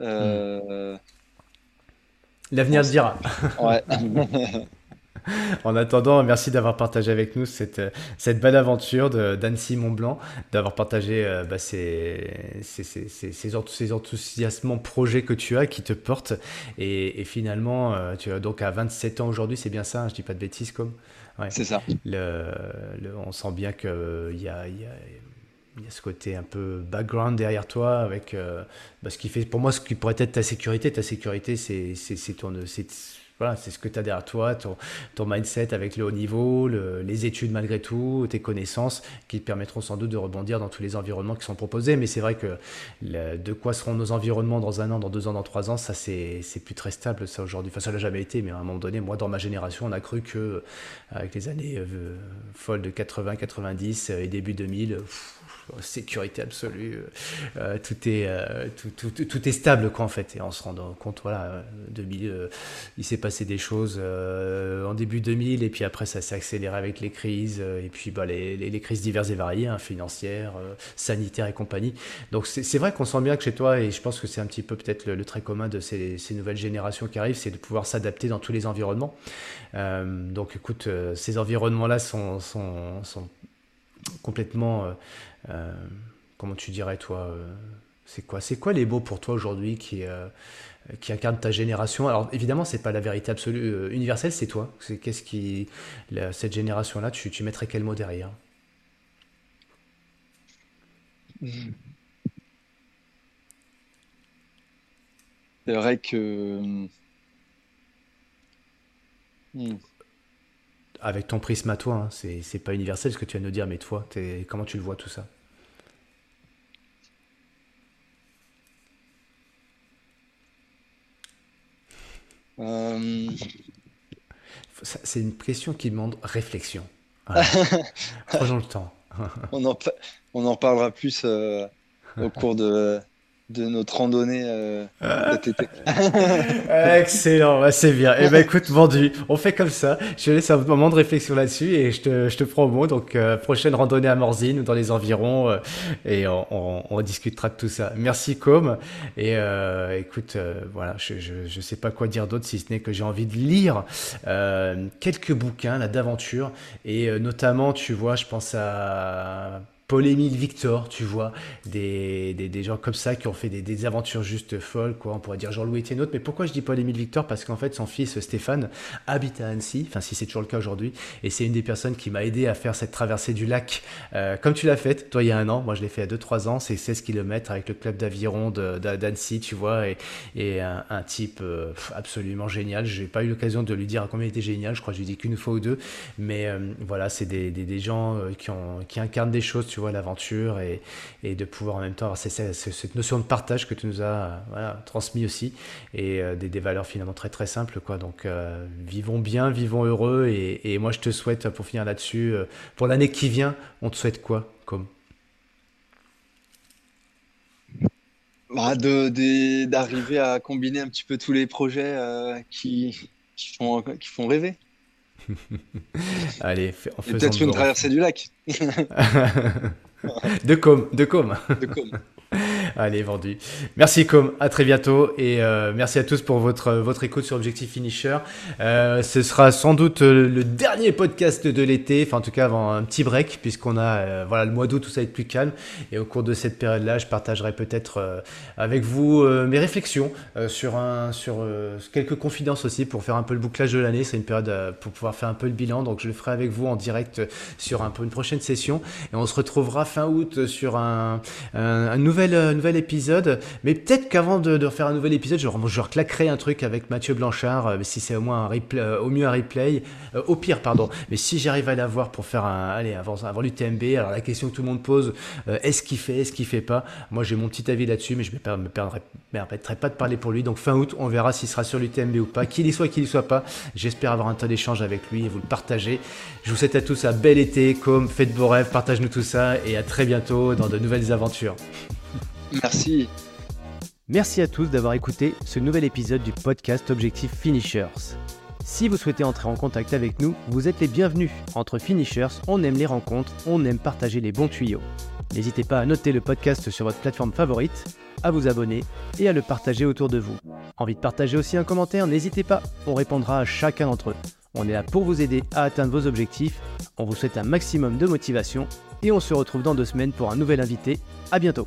Euh, L'avenir le dira. Ouais. en attendant, merci d'avoir partagé avec nous cette, cette belle aventure d'Annecy Mont-Blanc, d'avoir partagé bah, ces, ces, ces, ces, enthousiasmants projets que tu as qui te portent. Et, finalement, tu as donc à 27 ans aujourd'hui, c'est bien ça, hein, je dis pas de bêtises comme? C'est ça. Le, on sent bien qu'il y a, y, a, y a ce côté un peu background derrière toi avec euh, bah, ce qui fait pour moi ce qui pourrait être ta sécurité ta sécurité c'est ton voilà, c'est ce que tu as derrière toi, ton, ton, mindset avec le haut niveau, les études malgré tout, tes connaissances qui te permettront sans doute de rebondir dans tous les environnements qui sont proposés. Mais c'est vrai que de quoi seront nos environnements dans un an, dans deux ans, dans trois ans, ça c'est plus très stable ça aujourd'hui. Enfin, ça l'a jamais été, mais à un moment donné, moi dans ma génération, on a cru que avec les années euh, folles de 80, 90 et début 2000, sécurité absolue, euh, tout, est, euh, tout, tout, tout, est stable quoi en fait. Et on se rend compte, voilà, 2000, euh, il s'est passé des choses en début 2000 et puis après ça s'est accéléré avec les crises et puis bah, les, les, crises diverses et variées, hein, financières, sanitaires et compagnie. Donc c'est vrai qu'on sent bien que chez toi, et je pense que c'est un petit peu peut-être le, trait commun de ces, nouvelles générations qui arrivent, c'est de pouvoir s'adapter dans tous les environnements. donc écoute, ces environnements-là sont, sont complètement euh, comment tu dirais, toi euh, c'est quoi, c'est quoi les mots pour toi aujourd'hui qui, euh, qui incarnent ta génération? Alors évidemment, c'est pas la vérité absolue universelle, c'est toi. C'est qu'est-ce qui cette génération-là, tu, tu mettrais quel mot derrière? C'est vrai que. Hmm. Avec ton prisme à toi, hein, c'est pas universel ce que tu viens de nous dire, mais toi, comment tu le vois tout ça? Euh, c'est une question qui demande réflexion. Prenons le temps. on, en, on en parlera plus euh, au cours de, de notre randonnée euh, cet été. Excellent, c'est bien. Eh ben écoute, vendu. On fait comme ça. Je laisse un moment de réflexion là-dessus et je te, je te prends au mot. Donc euh, prochaine randonnée à Morzine ou dans les environs euh, et on, on, discutera de tout ça. Merci Com. Et euh, écoute, voilà, je, je, je sais pas quoi dire d'autre si ce n'est que j'ai envie de lire quelques bouquins là d'aventure et notamment, tu vois, je pense à Paul-Émile Victor, tu vois, des, des, gens comme ça qui ont fait des, des aventures juste folles, quoi. On pourrait dire Jean-Louis Etienne Mais pourquoi je dis Paul-Émile Victor? Parce qu'en fait, son fils Stéphane habite à Annecy, enfin, si c'est toujours le cas aujourd'hui, et c'est une des personnes qui m'a aidé à faire cette traversée du lac, euh, comme tu l'as faite, toi, il y a un an. Moi, je l'ai fait à 2-3 ans. C'est 16 km avec le club d'aviron d'Annecy, tu vois, et, et un, type euh, absolument génial. J'ai pas eu l'occasion de lui dire à combien il était génial. Je crois que je lui ai dit qu'une fois ou deux. Mais euh, voilà, c'est des, des, gens qui, ont, qui incarnent des choses tu vois, l'aventure et, de pouvoir en même temps avoir cette, notion de partage que tu nous as voilà, transmis aussi et euh, des, valeurs finalement très très simples. Quoi. Donc euh, vivons bien, vivons heureux et, moi je te souhaite, pour finir là-dessus, euh, pour l'année qui vient, on te souhaite quoi comme? Bah d'arriver à combiner un petit peu tous les projets qui, qui, font, qui font rêver. Allez, on fait peut-être une traversée du lac. de com, de com. De com. Allez, vendu. Merci Com, à très bientôt et euh, merci à tous pour votre, votre écoute sur Objectif Finisher. Euh, ce sera sans doute euh, le dernier podcast de l'été, enfin en tout cas avant un petit break puisqu'on a voilà le mois d'août tout ça va être plus calme et au cours de cette période-là, je partagerai peut-être avec vous mes réflexions sur un sur quelques confidences aussi pour faire un peu le bouclage de l'année. C'est une période pour pouvoir faire un peu le bilan, donc je le ferai avec vous en direct sur un une prochaine session et on se retrouvera fin août sur un, un, nouvel épisode. Mais peut-être qu'avant de, refaire un nouvel épisode, je, je reclaquerai un truc avec Mathieu Blanchard, euh, si c'est au moins un replay, euh, au mieux un replay, euh, au pire, pardon. Mais si j'arrive à l'avoir pour faire un, allez, avant, avant l'UTMB, alors la question que tout le monde pose, est-ce qu'il fait, est-ce qu'il fait pas? Moi, j'ai mon petit avis là-dessus, mais je ne me permettrai pas de parler pour lui. Donc fin août, on verra s'il sera sur l'UTMB ou pas, qu'il y soit, qu'il y soit pas. J'espère avoir un temps d'échange avec lui et vous le partager. Je vous souhaite à tous un bel été, comme faites beaux rêves, partage-nous tout ça et à très bientôt dans de nouvelles aventures. Merci. Merci à tous d'avoir écouté ce nouvel épisode du podcast Objectif Finishers. Si vous souhaitez entrer en contact avec nous, vous êtes les bienvenus. Entre Finishers, on aime les rencontres, on aime partager les bons tuyaux. N'hésitez pas à noter le podcast sur votre plateforme favorite, à vous abonner et à le partager autour de vous. Envie de partager aussi un commentaire N'hésitez pas, on répondra à chacun d'entre eux. On est là pour vous aider à atteindre vos objectifs. On vous souhaite un maximum de motivation et on se retrouve dans deux semaines pour un nouvel invité. À bientôt.